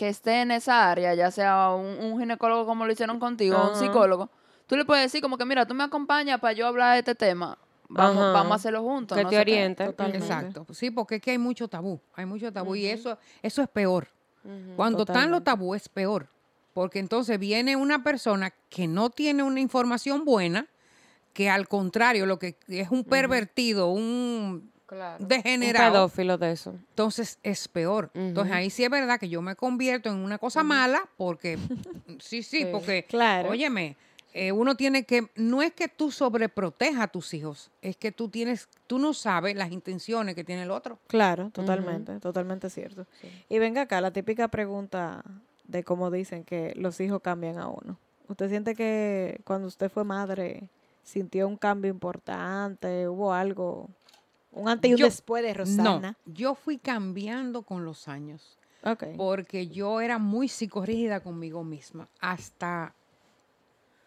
que esté en esa área, ya sea un, un ginecólogo como lo hicieron contigo, o un psicólogo, tú le puedes decir como que, mira, tú me acompañas para yo hablar de este tema. Vamos, Ajá. vamos a hacerlo juntos. Que no te oriente. Exacto. Sí, porque es que hay mucho tabú. Hay mucho tabú. Y eso, eso es peor. Cuando están los tabú es peor. Porque entonces viene una persona que no tiene una información buena, que al contrario, lo que es un pervertido, un Claro. degenerado. Un pedófilo de eso. Entonces es peor. Entonces ahí sí es verdad que yo me convierto en una cosa mala porque, *laughs* sí, sí, Sí. porque, Claro. óyeme, eh, uno tiene que, no es que tú sobreprotejas a tus hijos, es que tú tienes, tú no sabes las intenciones que tiene el otro. Claro, totalmente, totalmente cierto. Y venga acá, la típica pregunta de cómo dicen que los hijos cambian a uno. ¿Usted siente que cuando usted fue madre sintió un cambio importante? ¿Hubo algo? Un antes y un Yo- después de Rosana. No, yo fui cambiando con los años porque yo era muy psicorrígida conmigo misma hasta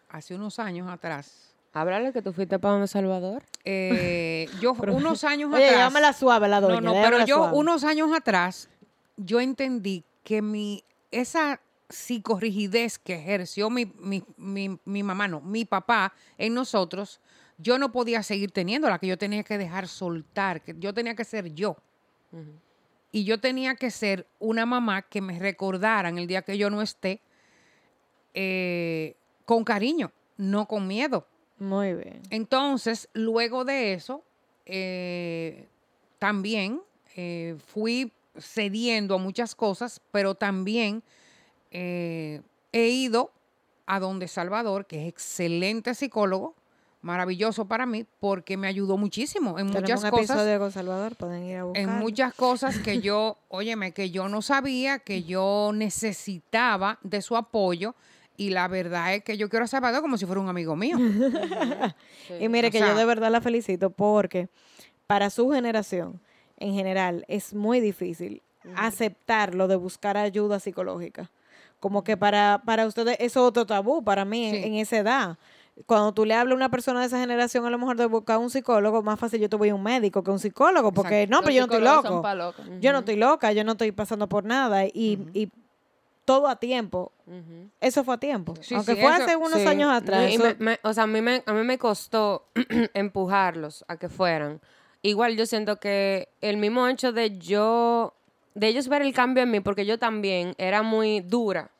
hace unos años atrás. Háblale que tú fuiste para donde Salvador. Eh, *laughs* yo unos años Oye, atrás. llámala suave la doña. No, no, pero yo suave. unos años atrás, yo entendí que mi, esa psicorrigidez que ejerció mi, mi, mi, mi mamá, no, mi papá en nosotros, yo no podía seguir teniéndola, que yo tenía que dejar soltar, que yo tenía que ser yo. Y yo tenía que ser una mamá que me recordaran el día que yo no esté eh, con cariño, no con miedo. Muy bien. Entonces, luego de eso, eh, también eh, fui cediendo a muchas cosas, pero también eh, he ido a donde Salvador, que es excelente psicólogo, maravilloso para mí, porque me ayudó muchísimo en muchas un cosas episodio con Salvador, pueden ir a buscar. en muchas cosas que yo, *laughs* óyeme, que yo no sabía, que yo necesitaba de su apoyo. Y la verdad es que yo quiero a Salvador como si fuera un amigo mío. *laughs* *laughs* Y mire O que sea- yo de verdad la felicito porque para su generación, en general, es muy difícil aceptar lo de buscar ayuda psicológica. Como que para, para ustedes eso es otro tabú, para mí en, esa edad. Cuando tú le hablas a una persona de esa generación, a lo mejor de buscar un psicólogo, más fácil yo te voy a un médico que un psicólogo, porque Exacto. no, pero Los yo no estoy loco. Yo no estoy loca, yo no estoy pasando por nada. Y, y todo a tiempo. Eso fue a tiempo. Sí, Aunque sí, fue eso- hace unos Sí. años atrás. y eso- me- me- o sea, a mí, me, a mí me costó *clears throat* empujarlos a que fueran. Igual yo siento que el mismo hecho de yo, de ellos ver el cambio en mí, porque yo también era muy dura.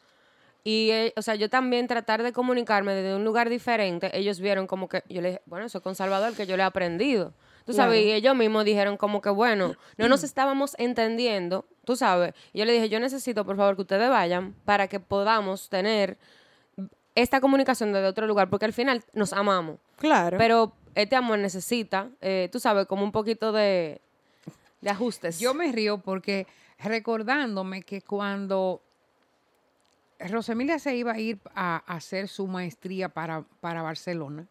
Y, eh, o sea, yo también tratar de comunicarme desde un lugar diferente, ellos vieron como que, yo le dije, bueno, eso es con Salvador que yo le he aprendido. Tú sabes, Claro. y ellos mismos dijeron como que, bueno, no nos estábamos entendiendo, tú sabes. Y yo le dije, yo necesito, por favor, que ustedes vayan para que podamos tener esta comunicación desde otro lugar, porque al final nos amamos. claro. Pero este amor necesita, eh, tú sabes, como un poquito de, de ajustes. Yo me río porque recordándome que cuando Rosemilia se iba a ir a, a hacer su maestría para, para Barcelona,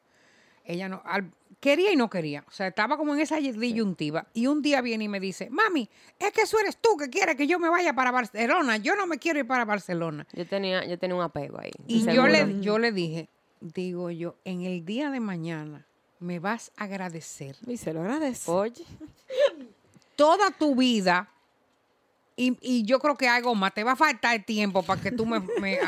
ella no al- quería y no quería. O sea, estaba como en esa disyuntiva. Y un día viene y me dice, mami, es que eso eres tú que quieres que yo me vaya para Barcelona. Yo no me quiero ir para Barcelona. Yo tenía, yo tenía un apego ahí. Y yo le, yo le dije, digo yo, en el día de mañana me vas a agradecer Y se lo agradezco. Oye, toda tu vida y, y yo creo que algo más, te va a faltar tiempo para que tú me, me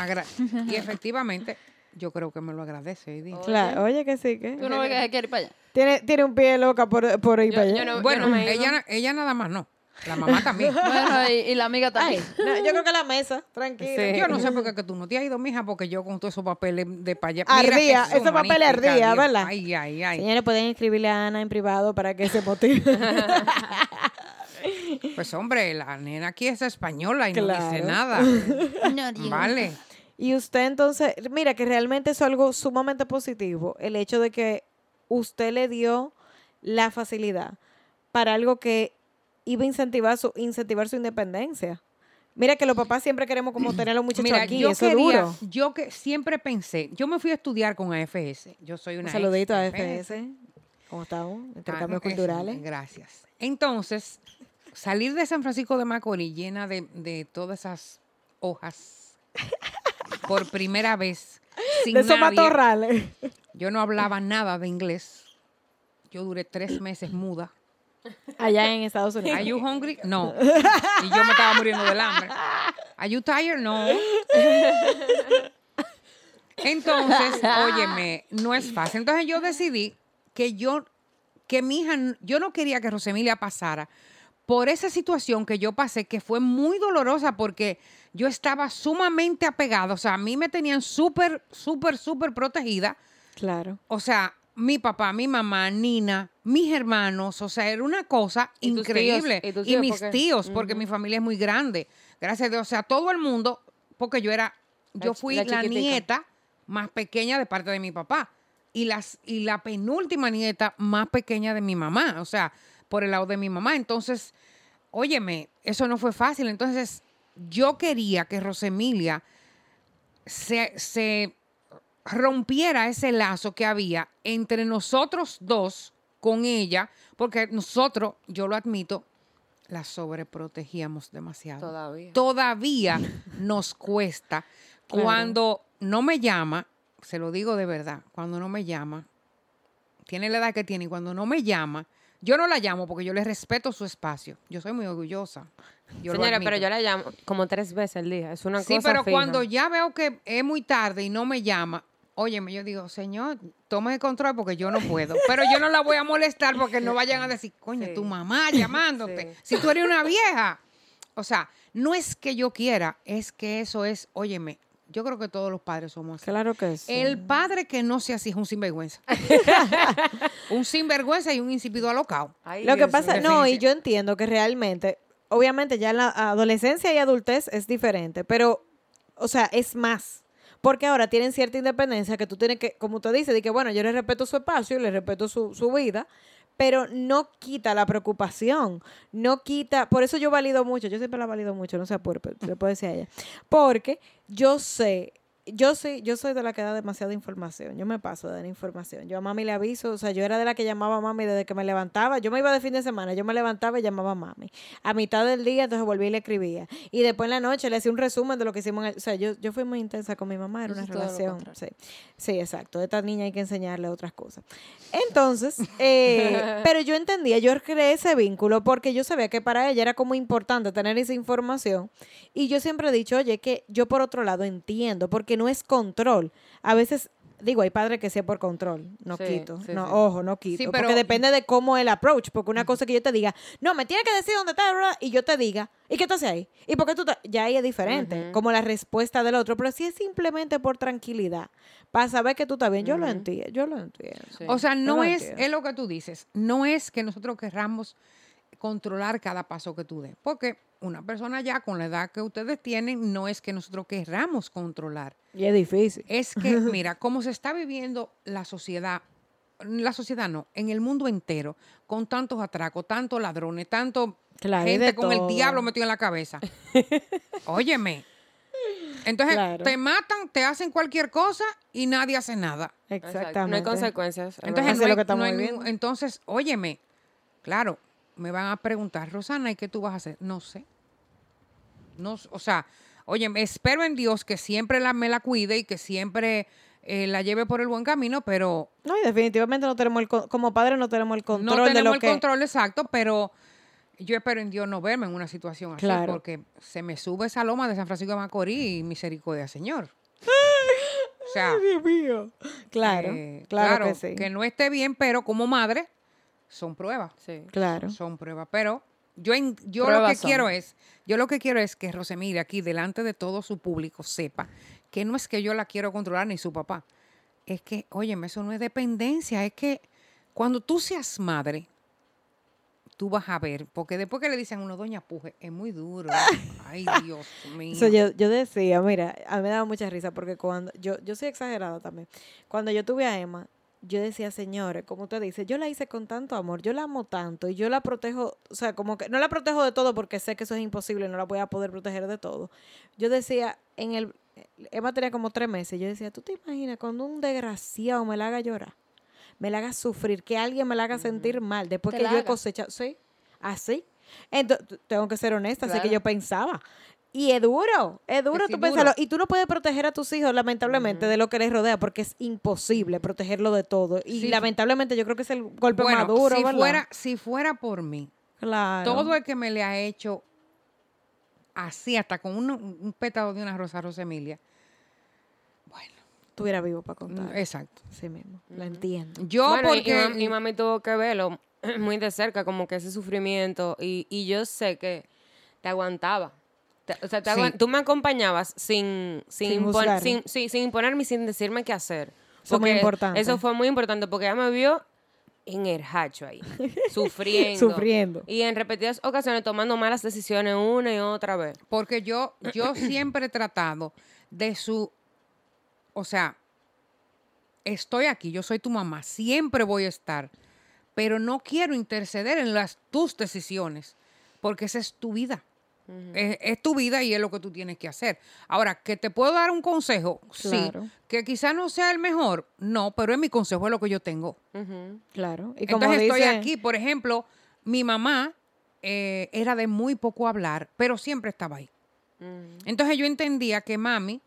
Y efectivamente, yo creo que me lo agradece hoy día. Claro, oye que sí, que. Tú no ves que se quiere ir para allá. Tiene, tiene un pie loca por, por ir Yo- para yo allá. no- Bueno, me ella, ella nada más no. La mamá también. *laughs* Bueno, y, y la amiga Ay, también. no, yo creo que la mesa, tranquila. Sí. Yo no sé por qué que tú no te has ido, mija, porque yo con todos esos papeles de para allá. Ardía, esos papeles ardía. ¿verdad? Ay, ay, ay. Señores, pueden escribirle a Ana en privado para que se motive. *laughs* Pues hombre, la nena aquí es española y no dice nada. *laughs* No, Dios. Vale. Y usted entonces, mira que realmente es algo sumamente positivo, el hecho de que usted le dio la facilidad para algo que iba a incentivar su, incentivar su independencia. Mira que los papás siempre queremos como tener a los muchachos Mira, aquí, yo eso quería, duro. yo que siempre pensé, yo me fui a estudiar con AFS. Yo soy una Un saludito a ex FS. ¿Cómo estamos? Intercambios Ah, culturales. Gracias. Entonces, salir de San Francisco de Macorís llena de, de todas esas hojas por primera vez. Sin De esos matorrales. Yo no hablaba nada de inglés. Yo duré tres meses muda. Allá en Estados Unidos. Are you hungry? *laughs* No. Y yo me estaba muriendo del hambre. Are you tired? No. Entonces, óyeme, no es fácil. Entonces yo decidí que yo, que mi hija, yo no quería que Rosemilia pasara por esa situación que yo pasé, que fue muy dolorosa porque yo estaba sumamente apegada. O sea, a mí me tenían súper, súper, súper protegida. Claro. O sea, mi papá, mi mamá, Nina, mis hermanos, o sea, era una cosa ¿Y tus increíble. tíos? ¿Y mis tíos, porque mi familia es muy grande. Gracias a Dios, o sea, todo el mundo, porque yo era, yo fui la la, nieta más pequeña de parte de mi papá y las y la penúltima nieta más pequeña de mi mamá, o sea, por el lado de mi mamá. Entonces, óyeme, eso no fue fácil. Entonces, yo quería que Rosemilia se, se rompiera ese lazo que había entre nosotros dos con ella, porque nosotros, yo lo admito, la sobreprotegíamos demasiado. Todavía. Todavía nos *laughs* cuesta. Claro. Cuando no me llama, se lo digo de verdad, cuando no me llama, tiene la edad que tiene y cuando no me llama, yo no la llamo porque yo le respeto su espacio. Yo soy muy orgullosa. Yo Señora, pero yo la llamo como tres veces al día. Es una Sí, cosa pero fija. cuando ya veo que es muy tarde y no me llama, óyeme, yo digo, señor, tome el control porque yo no puedo. *laughs* Pero yo no la voy a molestar porque no vayan a decir, coño, Sí. tu mamá llamándote. Sí. Si tú eres una vieja. O sea, no es que yo quiera, es que eso es, óyeme, yo creo que todos los padres somos así. Claro que sí. El padre que no sea así es un sinvergüenza. *laughs* un sinvergüenza y un insípido alocado. Ay, Lo que pasa, no, y yo entiendo que realmente, obviamente ya en la adolescencia y adultez es diferente, pero, o sea, es más. Porque ahora tienen cierta independencia que tú tienes que, como usted dice, de que bueno, yo le respeto su espacio y le respeto su, su vida, pero no quita la preocupación, no quita, por eso yo valido mucho, yo siempre la valido mucho, no se apure, pero le puede decir a ella, porque yo sé yo sí, yo soy de la que da demasiada información. Yo me paso de dar información. Yo a mami le aviso, o sea, yo era de la que llamaba a mami desde que me levantaba. Yo me iba de fin de semana, yo me levantaba y llamaba a mami. A mitad del día, entonces volví y le escribía. Y después en la noche le hacía un resumen de lo que hicimos. en el- o sea, yo, yo fui muy intensa con mi mamá, era una soy relación. Sí, sí, exacto. Esta niña hay que enseñarle otras cosas. Entonces, eh, *laughs* pero yo entendía, yo creé ese vínculo porque yo sabía que para ella era como importante tener esa información. Y yo siempre he dicho, oye, que yo por otro lado entiendo, porque no es control. A veces, digo, hay padres que sí es por control, no Sí, quito, sí, no, sí. ojo, no quito, Sí, porque pero- depende de cómo el approach, porque una cosa que yo te diga, no, me tiene que decir dónde está, bla, bla", y yo te diga, ¿y qué te hace ahí? ¿Y por qué tú te-?" Ya ahí es diferente, como la respuesta del otro, pero si es simplemente por tranquilidad, para saber que tú estás bien, yo lo entiendo, yo lo entiendo. O sea, no es, entiendo. es lo que tú dices, no es que nosotros querramos controlar cada paso que tú des, porque una persona ya con la edad que ustedes tienen, no es que nosotros querramos controlar, Y es difícil. es que, *laughs* mira, cómo se está viviendo la sociedad, la sociedad no, en el mundo entero, con tantos atracos, tantos ladrones, tanto Claro, gente con el diablo metido en la cabeza. *laughs* Óyeme. Entonces, Claro. te matan, te hacen cualquier cosa y nadie hace nada. Exactamente. No hay consecuencias. es Entonces, Eso no es lo que estamos no hay viviendo. ningún- entonces, óyeme, claro, me van a preguntar, Rosana, ¿y qué tú vas a hacer? No sé. No, o sea, óyeme, espero en Dios que siempre la, me la cuide y que siempre eh, la lleve por el buen camino, pero No, y definitivamente no tenemos el, como padres no tenemos el control no de tenemos lo el que... control exacto, pero yo espero en Dios no verme en una situación así, Claro. porque se me sube esa loma de San Francisco de Macorís y misericordia, Señor. *laughs* O sea, Dios mío. Claro, eh, claro, que sí. no esté bien, pero como madre son pruebas. Sí. Claro. Son pruebas. Pero yo, en- yo lo que son. quiero es, yo lo que quiero es que Rosemire aquí, delante de todo su público, sepa que no es que yo la quiero controlar ni su papá. Es que, óyeme, eso no es dependencia. Es que cuando tú seas madre, tú vas a ver, porque después que le dicen a uno, doña Puje, es muy duro. *laughs* Ay, Dios mío. Eso yo, yo decía, mira, a mí me daba mucha risa porque cuando, yo, yo soy exagerada también, cuando yo tuve a Emma, yo decía, señores, como usted dice, yo la hice con tanto amor, yo la amo tanto y yo la protejo, o sea, como que no la protejo de todo porque sé que eso es imposible, no la voy a poder proteger de todo. Yo decía, en el, Emma tenía como tres meses, yo decía, ¿tú te imaginas cuando un desgraciado me la haga llorar? Me la haga sufrir, que alguien me la haga sentir mal después que yo he haga. cosechado, sí, así. Entonces, tengo que ser honesta, así que Claro. yo pensaba. Y es duro, es duro sí tú pensarlo. Y tú no puedes proteger a tus hijos, lamentablemente, de lo que les rodea, porque es imposible protegerlo de todo. Y Sí. lamentablemente yo creo que es el golpe bueno, más duro, si ¿verdad? fuera, si fuera por mí, claro. todo el que me le ha hecho así, hasta con un pétalo de una rosa rosa Emilia. Bueno, Estuviera vivo para contar. exacto. Sí mismo, lo entiendo. Yo Bueno, y- y, porque mam- y mami tuvo que verlo *clears throat* muy de cerca, como que ese sufrimiento. Y, y yo sé que te aguantaba. Te- o sea, te Sí. aguan- tú me acompañaba sin, sin, Sin impon- sin, sí, sin imponerme y sin decirme qué hacer. Eso es muy importante. Eso fue muy importante porque ella me vio en el hacho ahí, *laughs* sufriendo. Sufriendo. Y en repetidas ocasiones tomando malas decisiones una y otra vez. porque yo yo *clears throat* siempre he tratado de su o sea, estoy aquí, yo soy tu mamá, siempre voy a estar, pero no quiero interceder en las tus decisiones, porque esa es tu vida. Es, es tu vida y es lo que tú tienes que hacer. Ahora, que te puedo dar un consejo, Claro. sí, que quizá no sea el mejor, no, pero es mi consejo, es lo que yo tengo. Claro. Y como Entonces estoy dice- aquí, por ejemplo, mi mamá eh, era de muy poco hablar, pero siempre estaba ahí. Entonces yo entendía que mami,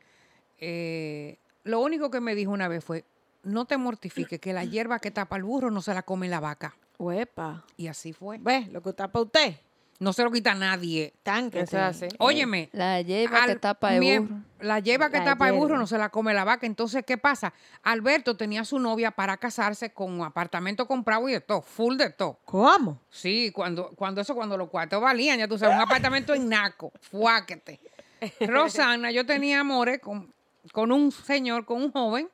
eh, lo único que me dijo una vez fue, no te mortifiques, que la hierba que tapa el burro no se la come la vaca. Uepa. Y así fue. ¿Ves? Lo que para usted. No se lo quita nadie. Es así. Óyeme. La lleva que tapa el mi- burro. La lleva que La tapa el burro no se la come la vaca. Entonces, ¿qué pasa? Alberto tenía su novia para casarse con un apartamento comprado y de todo, full de todo. ¿Cómo? Sí, cuando, cuando eso, cuando los cuartos valían, ya tú sabes, un apartamento en Naco, fuáquete. *laughs* Rosana, yo tenía amores con, con un señor, con un joven.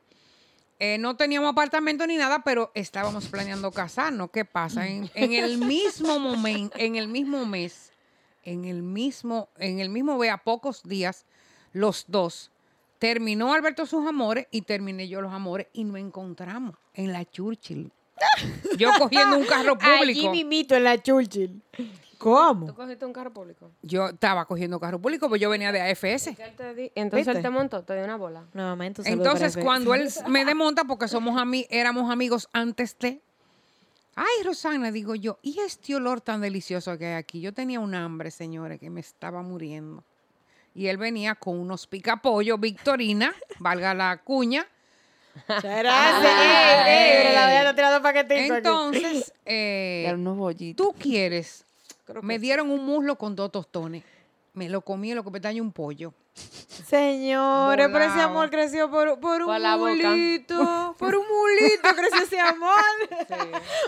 Eh, no teníamos apartamento ni nada, pero estábamos planeando casarnos. ¿Qué pasa? En, en el *laughs* mismo momento, en el mismo mes, en el mismo, en el mismo ve a pocos días, los dos. Terminó Alberto sus amores y terminé yo los amores y nos encontramos en la Churchill. Yo cogiendo un carro *laughs* Allí público. mimito en la Churchill. ¿Cómo? ¿Tú cogiste un carro público? Yo estaba cogiendo carro público, pues yo venía de AFS. ¿Qué él te di- Entonces ¿Viste? él te montó, te dio una bola. Nuevamente, un Entonces, cuando él me desmonta, porque somos ami- éramos amigos antes de. Ay, Rosana, digo yo, ¿y este olor tan delicioso que hay aquí? Yo tenía un hambre, señores, que me estaba muriendo. Y él venía con unos picapollos, Victorina, valga la cuña. Muchas gracias. Ey, ey, mira, la voy a estar tirando paquetico aquí. Entonces, *laughs* eh, Era unos Me dieron un muslo con dos tostones. Me lo comí en lo que petaña un pollo. Señores, pero ese amor creció por, por un Por mulito. *laughs* Por un mulito creció ese amor.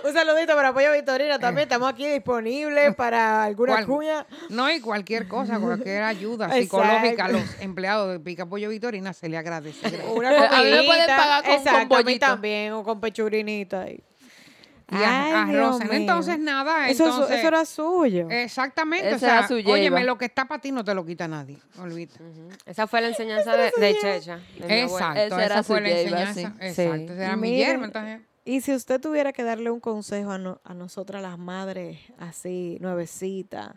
un saludito para Pollo Victorina también. Estamos aquí disponibles para alguna Cual- cuña. No, y cualquier cosa, cualquier ayuda *laughs* psicológica a los empleados de Picapollo Victorina se le agradece. Una A mí me pueden pagar con- con Exacto, a mí pollito. también, o con pechurinita. ahí. Y a- Ay, a Rosen. Entonces, nada, Eso, entonces... eso era suyo. Exactamente, o Esa era sea, su óyeme, lo que está para ti no te lo quita nadie, olvídate. Esa fue la enseñanza de, de Checha. de. Exacto, Esa fue la enseñanza. sí. Exacto, Sí. esa era mi yerma, entonces... Y si usted tuviera que darle un consejo a, no- a nosotras las madres así, nuevecitas,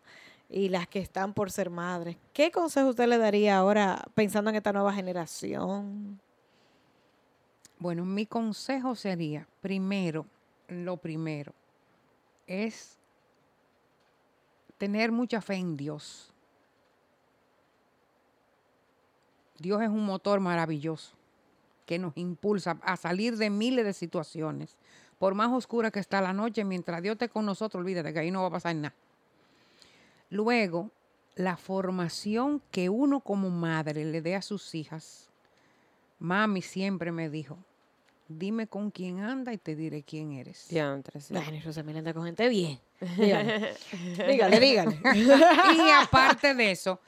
y las que están por ser madres, ¿qué consejo usted le daría ahora pensando en esta nueva generación? Bueno, mi consejo sería, primero, lo primero, es tener mucha fe en Dios. Dios es un motor maravilloso que nos impulsa a salir de miles de situaciones. Por más oscura que está la noche, mientras Dios esté con nosotros, olvídate que ahí no va a pasar nada. Luego, la formación que uno como madre le dé a sus hijas. Mami siempre me dijo, dime con quién anda y te diré quién eres. Diantre, sí. Ay, Rosamila anda con gente bien. Dígale, *laughs* dígale. dígale. *laughs* y aparte de eso,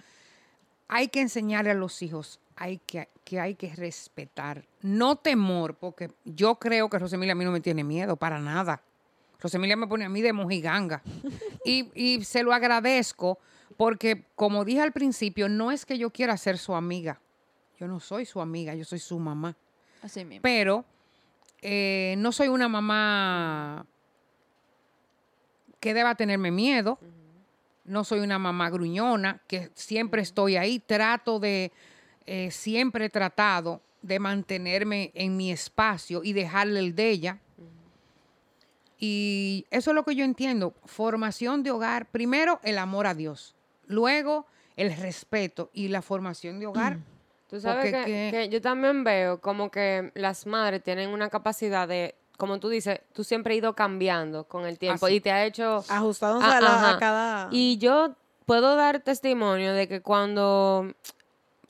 hay que enseñarle a los hijos hay que, que hay que respetar. No temor, porque yo creo que Rosemilia a mí no me tiene miedo para nada. Rosemilia me pone a mí de mojiganga. *laughs* y, y se lo agradezco porque, como dije al principio, no es que yo quiera ser su amiga. Yo no soy su amiga, yo soy su mamá. Así mismo. Pero eh, no soy una mamá que deba tenerme miedo. No soy una mamá gruñona, que siempre estoy ahí. Trato de, eh, siempre he tratado de mantenerme en mi espacio y dejarle el de ella. Y eso es lo que yo entiendo. Formación de hogar, primero el amor a Dios, luego el respeto y la formación de hogar. Tú sabes que, que- que yo también veo como que las madres tienen una capacidad de, como tú dices, tú siempre has ido cambiando con el tiempo Así. y te ha hecho... Ajustados Ah, a, la- a ajá. cada... Y yo puedo dar testimonio de que cuando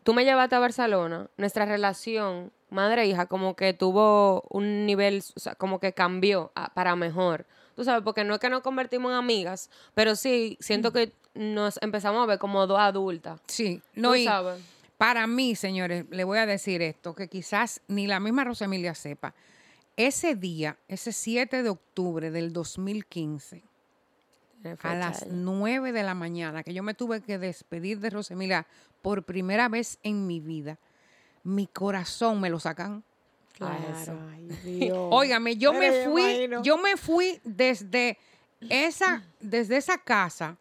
tú me llevaste a Barcelona, nuestra relación madre-hija como que tuvo un nivel, o sea, como que cambió a- para mejor. Tú sabes, porque no es que nos convertimos en amigas, pero sí siento que nos empezamos a ver como dos adultas. Sí, no Tú y- sabes. Para mí, señores, le voy a decir esto, que quizás ni la misma Rosemilia sepa. Ese día, ese 7 de octubre del 2015, Tiene a las ella. 9 de la mañana, que yo me tuve que despedir de Rosemilia por primera vez en mi vida, mi corazón me lo sacan. Claro, ay, Dios. *laughs* Óigame, yo me fui, imagino. yo me fui desde esa, desde esa casa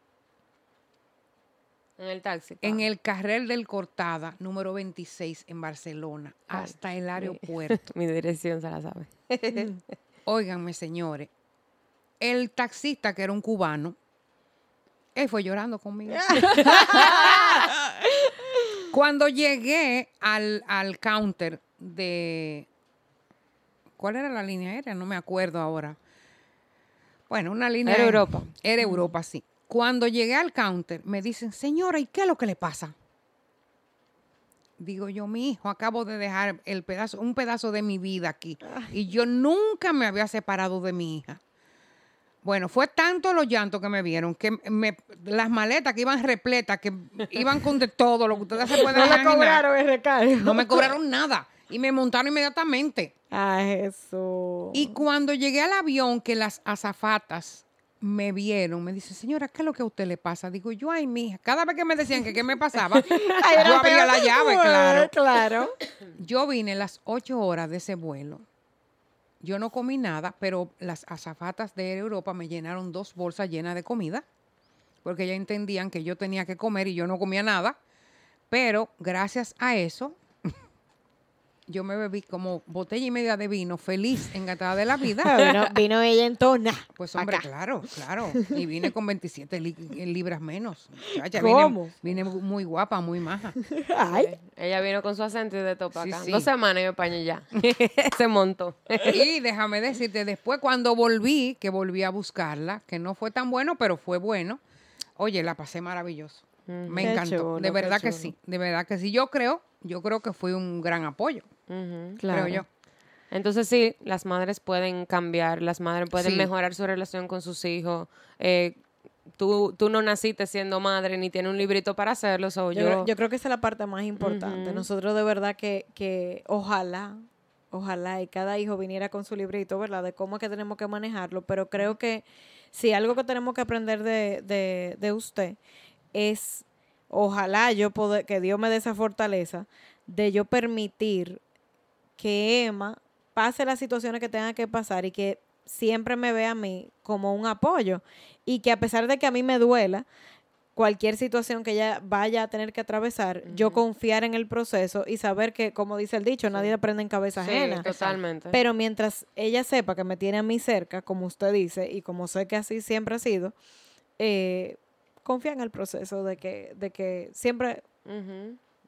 En el taxi. en el carril del Cortada, número 26 en Barcelona, Ay, hasta el aeropuerto. *laughs* Mi dirección se la sabe. Óiganme, señores, el taxista, que era un cubano, él fue llorando conmigo. *laughs* Cuando llegué al, al counter de... ¿Cuál era la línea aérea? No me acuerdo ahora. Bueno, una línea... Era Europa. Era Europa, sí. Cuando llegué al counter, me dicen, señora, ¿y qué es lo que le pasa? Digo yo, mi hijo, acabo de dejar el pedazo, un pedazo de mi vida aquí. Y yo nunca me había separado de mi hija. Bueno, fue tanto los llantos que me vieron que me- las maletas que iban repletas, que iban con de todo, lo que ustedes se pueden *laughs* No imaginar, cobraron el recargo. no me cobraron nada. Y me montaron inmediatamente. Ay, Jesús. Y cuando llegué al avión, que las azafatas me vieron, me dice, señora, ¿qué es lo que a usted le pasa? Digo, yo, ay, mija, cada vez que me decían que qué me pasaba, *laughs* yo abría la llave, claro. Claro. *coughs* Yo vine las ocho horas de ese vuelo yo no comí nada, pero las azafatas de Europa me llenaron dos bolsas llenas de comida, porque ya entendían que yo tenía que comer y yo no comía nada. Pero gracias a eso, yo me bebí como botella y media de vino, feliz, encantada de la vida. *laughs* vino, vino ella en tona. Pues hombre, claro, claro. Y vine con 27 li- libras menos. ¿Cómo? Vine, vine muy guapa, muy maja. *laughs* Ay, Ella vino con su acento de topa Sí, acá. sí. Dos semanas en España ya. *laughs* Se montó. Y déjame decirte, después cuando volví, que volví a buscarla, que no fue tan bueno, pero fue bueno, oye, la pasé maravilloso. Me encantó. chulo, de verdad que sí, de verdad que sí. Yo creo, yo creo que fue un gran apoyo, Claro. creo yo. Entonces sí, las madres pueden cambiar, las madres pueden Sí. mejorar su relación con sus hijos. Eh, tú, tú no naciste siendo madre ni tienes un librito para hacerlo. so Yo, yo, creo, yo creo que esa es la parte más importante. Nosotros de verdad que, que ojalá, ojalá y cada hijo viniera con su librito, ¿verdad? De cómo es que tenemos que manejarlo. Pero creo que si algo que tenemos que aprender de, de, de usted es, ojalá yo poder, que Dios me dé esa fortaleza de yo permitir que Emma pase las situaciones que tenga que pasar y que siempre me vea a mí como un apoyo y que a pesar de que a mí me duela cualquier situación que ella vaya a tener que atravesar, yo confiar en el proceso y saber que, como dice el dicho, nadie aprende en cabeza Sí, ajena. totalmente. Pero mientras ella sepa que me tiene a mí cerca, como usted dice, y como sé que así siempre ha sido, eh, confía en el proceso de que, de que siempre.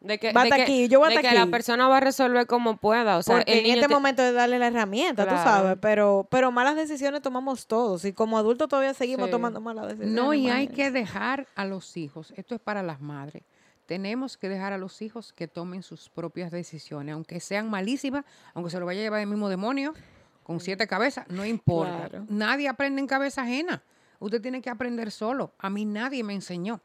De que, Va de que- yo de que la persona va a resolver como pueda. O sea, porque en este te- momento es darle la herramienta, tú Claro. sabes, pero, pero malas decisiones tomamos todos y como adultos todavía seguimos Sí. tomando malas decisiones. No, y hay que dejar a los hijos, esto es para las madres, tenemos que dejar a los hijos que tomen sus propias decisiones, aunque sean malísimas, aunque se lo vaya a llevar el mismo demonio, con siete cabezas, no importa. Claro. Nadie aprende en cabeza ajena. Usted tiene que aprender solo. A mí nadie me enseñó.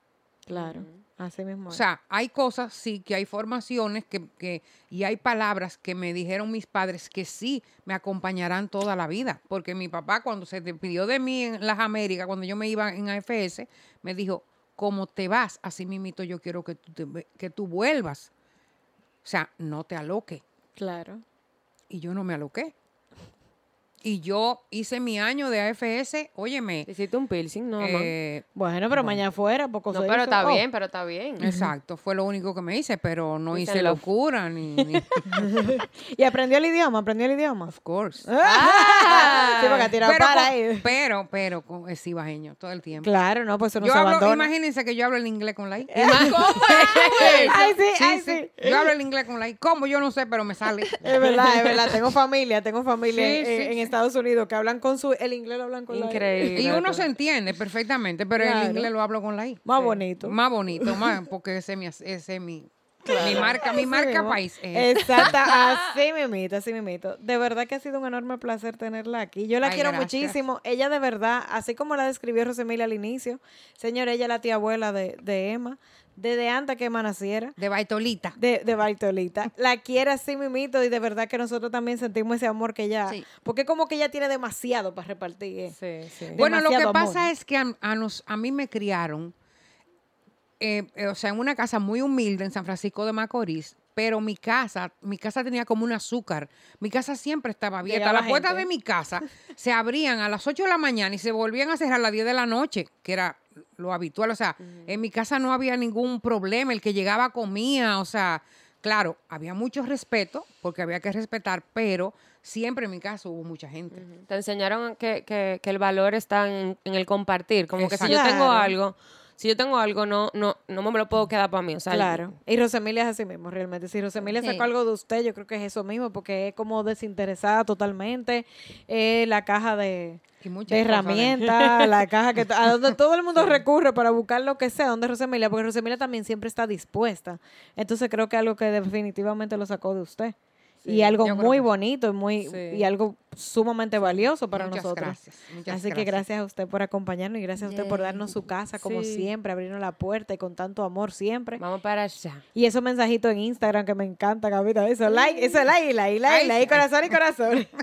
Claro, así mismo. O sea, hay cosas, sí, que hay formaciones que, que- y hay palabras que me dijeron mis padres que sí me acompañarán toda la vida. Porque mi papá, cuando se despidió de mí en las Américas, cuando yo me iba en AFS, me dijo, como te vas, así mismito yo quiero que tú, te que tú vuelvas. O sea, no te aloque. claro. Y yo no me aloqué. Y yo hice mi año de AFS, óyeme, Hiciste un piercing, no, eh, Bueno, pero mañana fuera, poco No, se pero hizo. está Oh, bien, pero está bien. exacto, fue lo único que me hice, pero no hice locura ni, ni *laughs* *laughs* Y aprendió el idioma, aprendió el idioma. of course. *laughs* sí, porque ha tirado pero, para con- ahí. pero, pero, con, es ibajeño todo el tiempo. Claro, no, pues eso no yo se hablo, abandona. imagínense que yo hablo el inglés con la I. Ay, sí, Sí, ay, sí. sí. Yo hablo el inglés con la I. ¿Cómo? Yo no sé, pero me sale. Es verdad, es verdad. Tengo familia, tengo familia Sí, en, sí, en sí. Estados Unidos que hablan con su, el inglés lo hablan con la I. Increíble. Y uno se entiende perfectamente, pero Claro. el inglés lo hablo con la I. Más bonito. Más bonito, más, porque ese es mi, ese es mi, mi marca, mi Así marca mismo. país. es ese. Exacto, *laughs* así mimito, así mimito. De verdad que ha sido un enorme placer tenerla aquí. Yo la Ay, quiero gracias. muchísimo. Ella de verdad, así como la describió Rosemilia al inicio, señor, ella es la tía abuela de, de Emma, desde antes que Emma naciera. De Baitolita. De, de Bartolita. La quiere así mimito y de verdad que nosotros también sentimos ese amor que ella... Sí. Porque como que ella tiene demasiado para repartir. eh. Sí, sí. Bueno, lo que pasa es que a, a nos, a mí me criaron, eh, eh, o sea, en una casa muy humilde en San Francisco de Macorís, pero mi casa, mi casa tenía como un azúcar. Mi casa siempre estaba abierta. Llegaba Las puertas de mi casa *laughs* se abrían a las 8 de la mañana y se volvían a cerrar a las 10 de la noche, que era lo habitual. O sea, en mi casa no había ningún problema. El que llegaba comía, o sea, claro, había mucho respeto, porque había que respetar, pero siempre en mi casa hubo mucha gente. Te enseñaron que, que, que el valor está en, en el compartir. Como que si yo tengo algo, si yo tengo algo, no, no, no me lo puedo quedar para mí. O sea, Claro. Y Rosemilia es así mismo, realmente. Si Rosemilia Sí. sacó algo de usted, yo creo que es eso mismo, porque es como desinteresada totalmente. Eh, la caja de, cosas herramientas, *laughs* la caja que a donde todo el mundo recurre para buscar lo que sea, donde Rosemilia, porque Rosemilia también siempre está dispuesta. Entonces creo que algo que definitivamente lo sacó de usted. Y algo muy bonito y muy Sí. y algo sumamente valioso para Muchas nosotros. gracias, muchas Así que gracias a usted por acompañarnos y gracias a usted por darnos su casa como Sí. siempre, abrirnos la puerta y con tanto amor siempre. Vamos para allá. Y esos mensajitos en Instagram que me encantan, Gabita. Eso, like, eso, like, like, like, like, corazón y corazón. *laughs*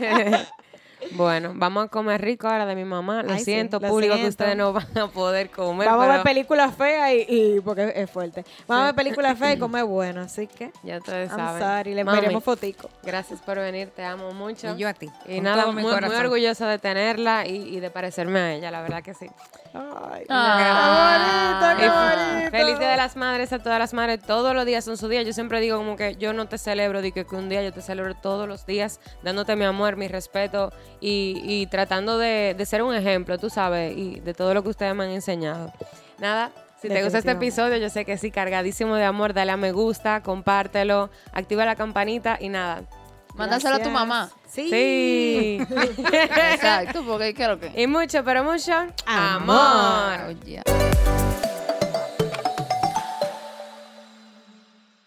*laughs* Bueno, vamos a comer rico ahora de mi mamá. Lo Ay, sí, siento, lo público, que ustedes no van a poder comer. Vamos a ver películas feas y, y- porque es fuerte. Vamos a ver películas feas y *laughs* comer bueno, así que Ya ustedes I'm saben. sorry, le Mami, enviaremos fotico. Gracias por venir, te amo mucho. Y yo a ti. Y con nada, todo muy, mi muy orgullosa de tenerla y, y de parecerme a ella, la verdad que sí. Ay, Ah. qué bonito, qué bonito. Feliz Día de las Madres a todas las madres. Todos los días son su día. Yo siempre digo como que yo no te celebro, digo que un día yo te celebro todos los días, dándote mi amor, mi respeto y, y tratando de, de ser un ejemplo, tú sabes, y de todo lo que ustedes me han enseñado. Nada. Si te gusta este episodio, yo sé que sí, cargadísimo de amor, dale a me gusta, compártelo, activa la campanita y nada. Mándaselo a tu mamá. Sí. Sí. *laughs* Exacto, porque ¿qué es lo que? y mucho, pero mucho Amor. Oye.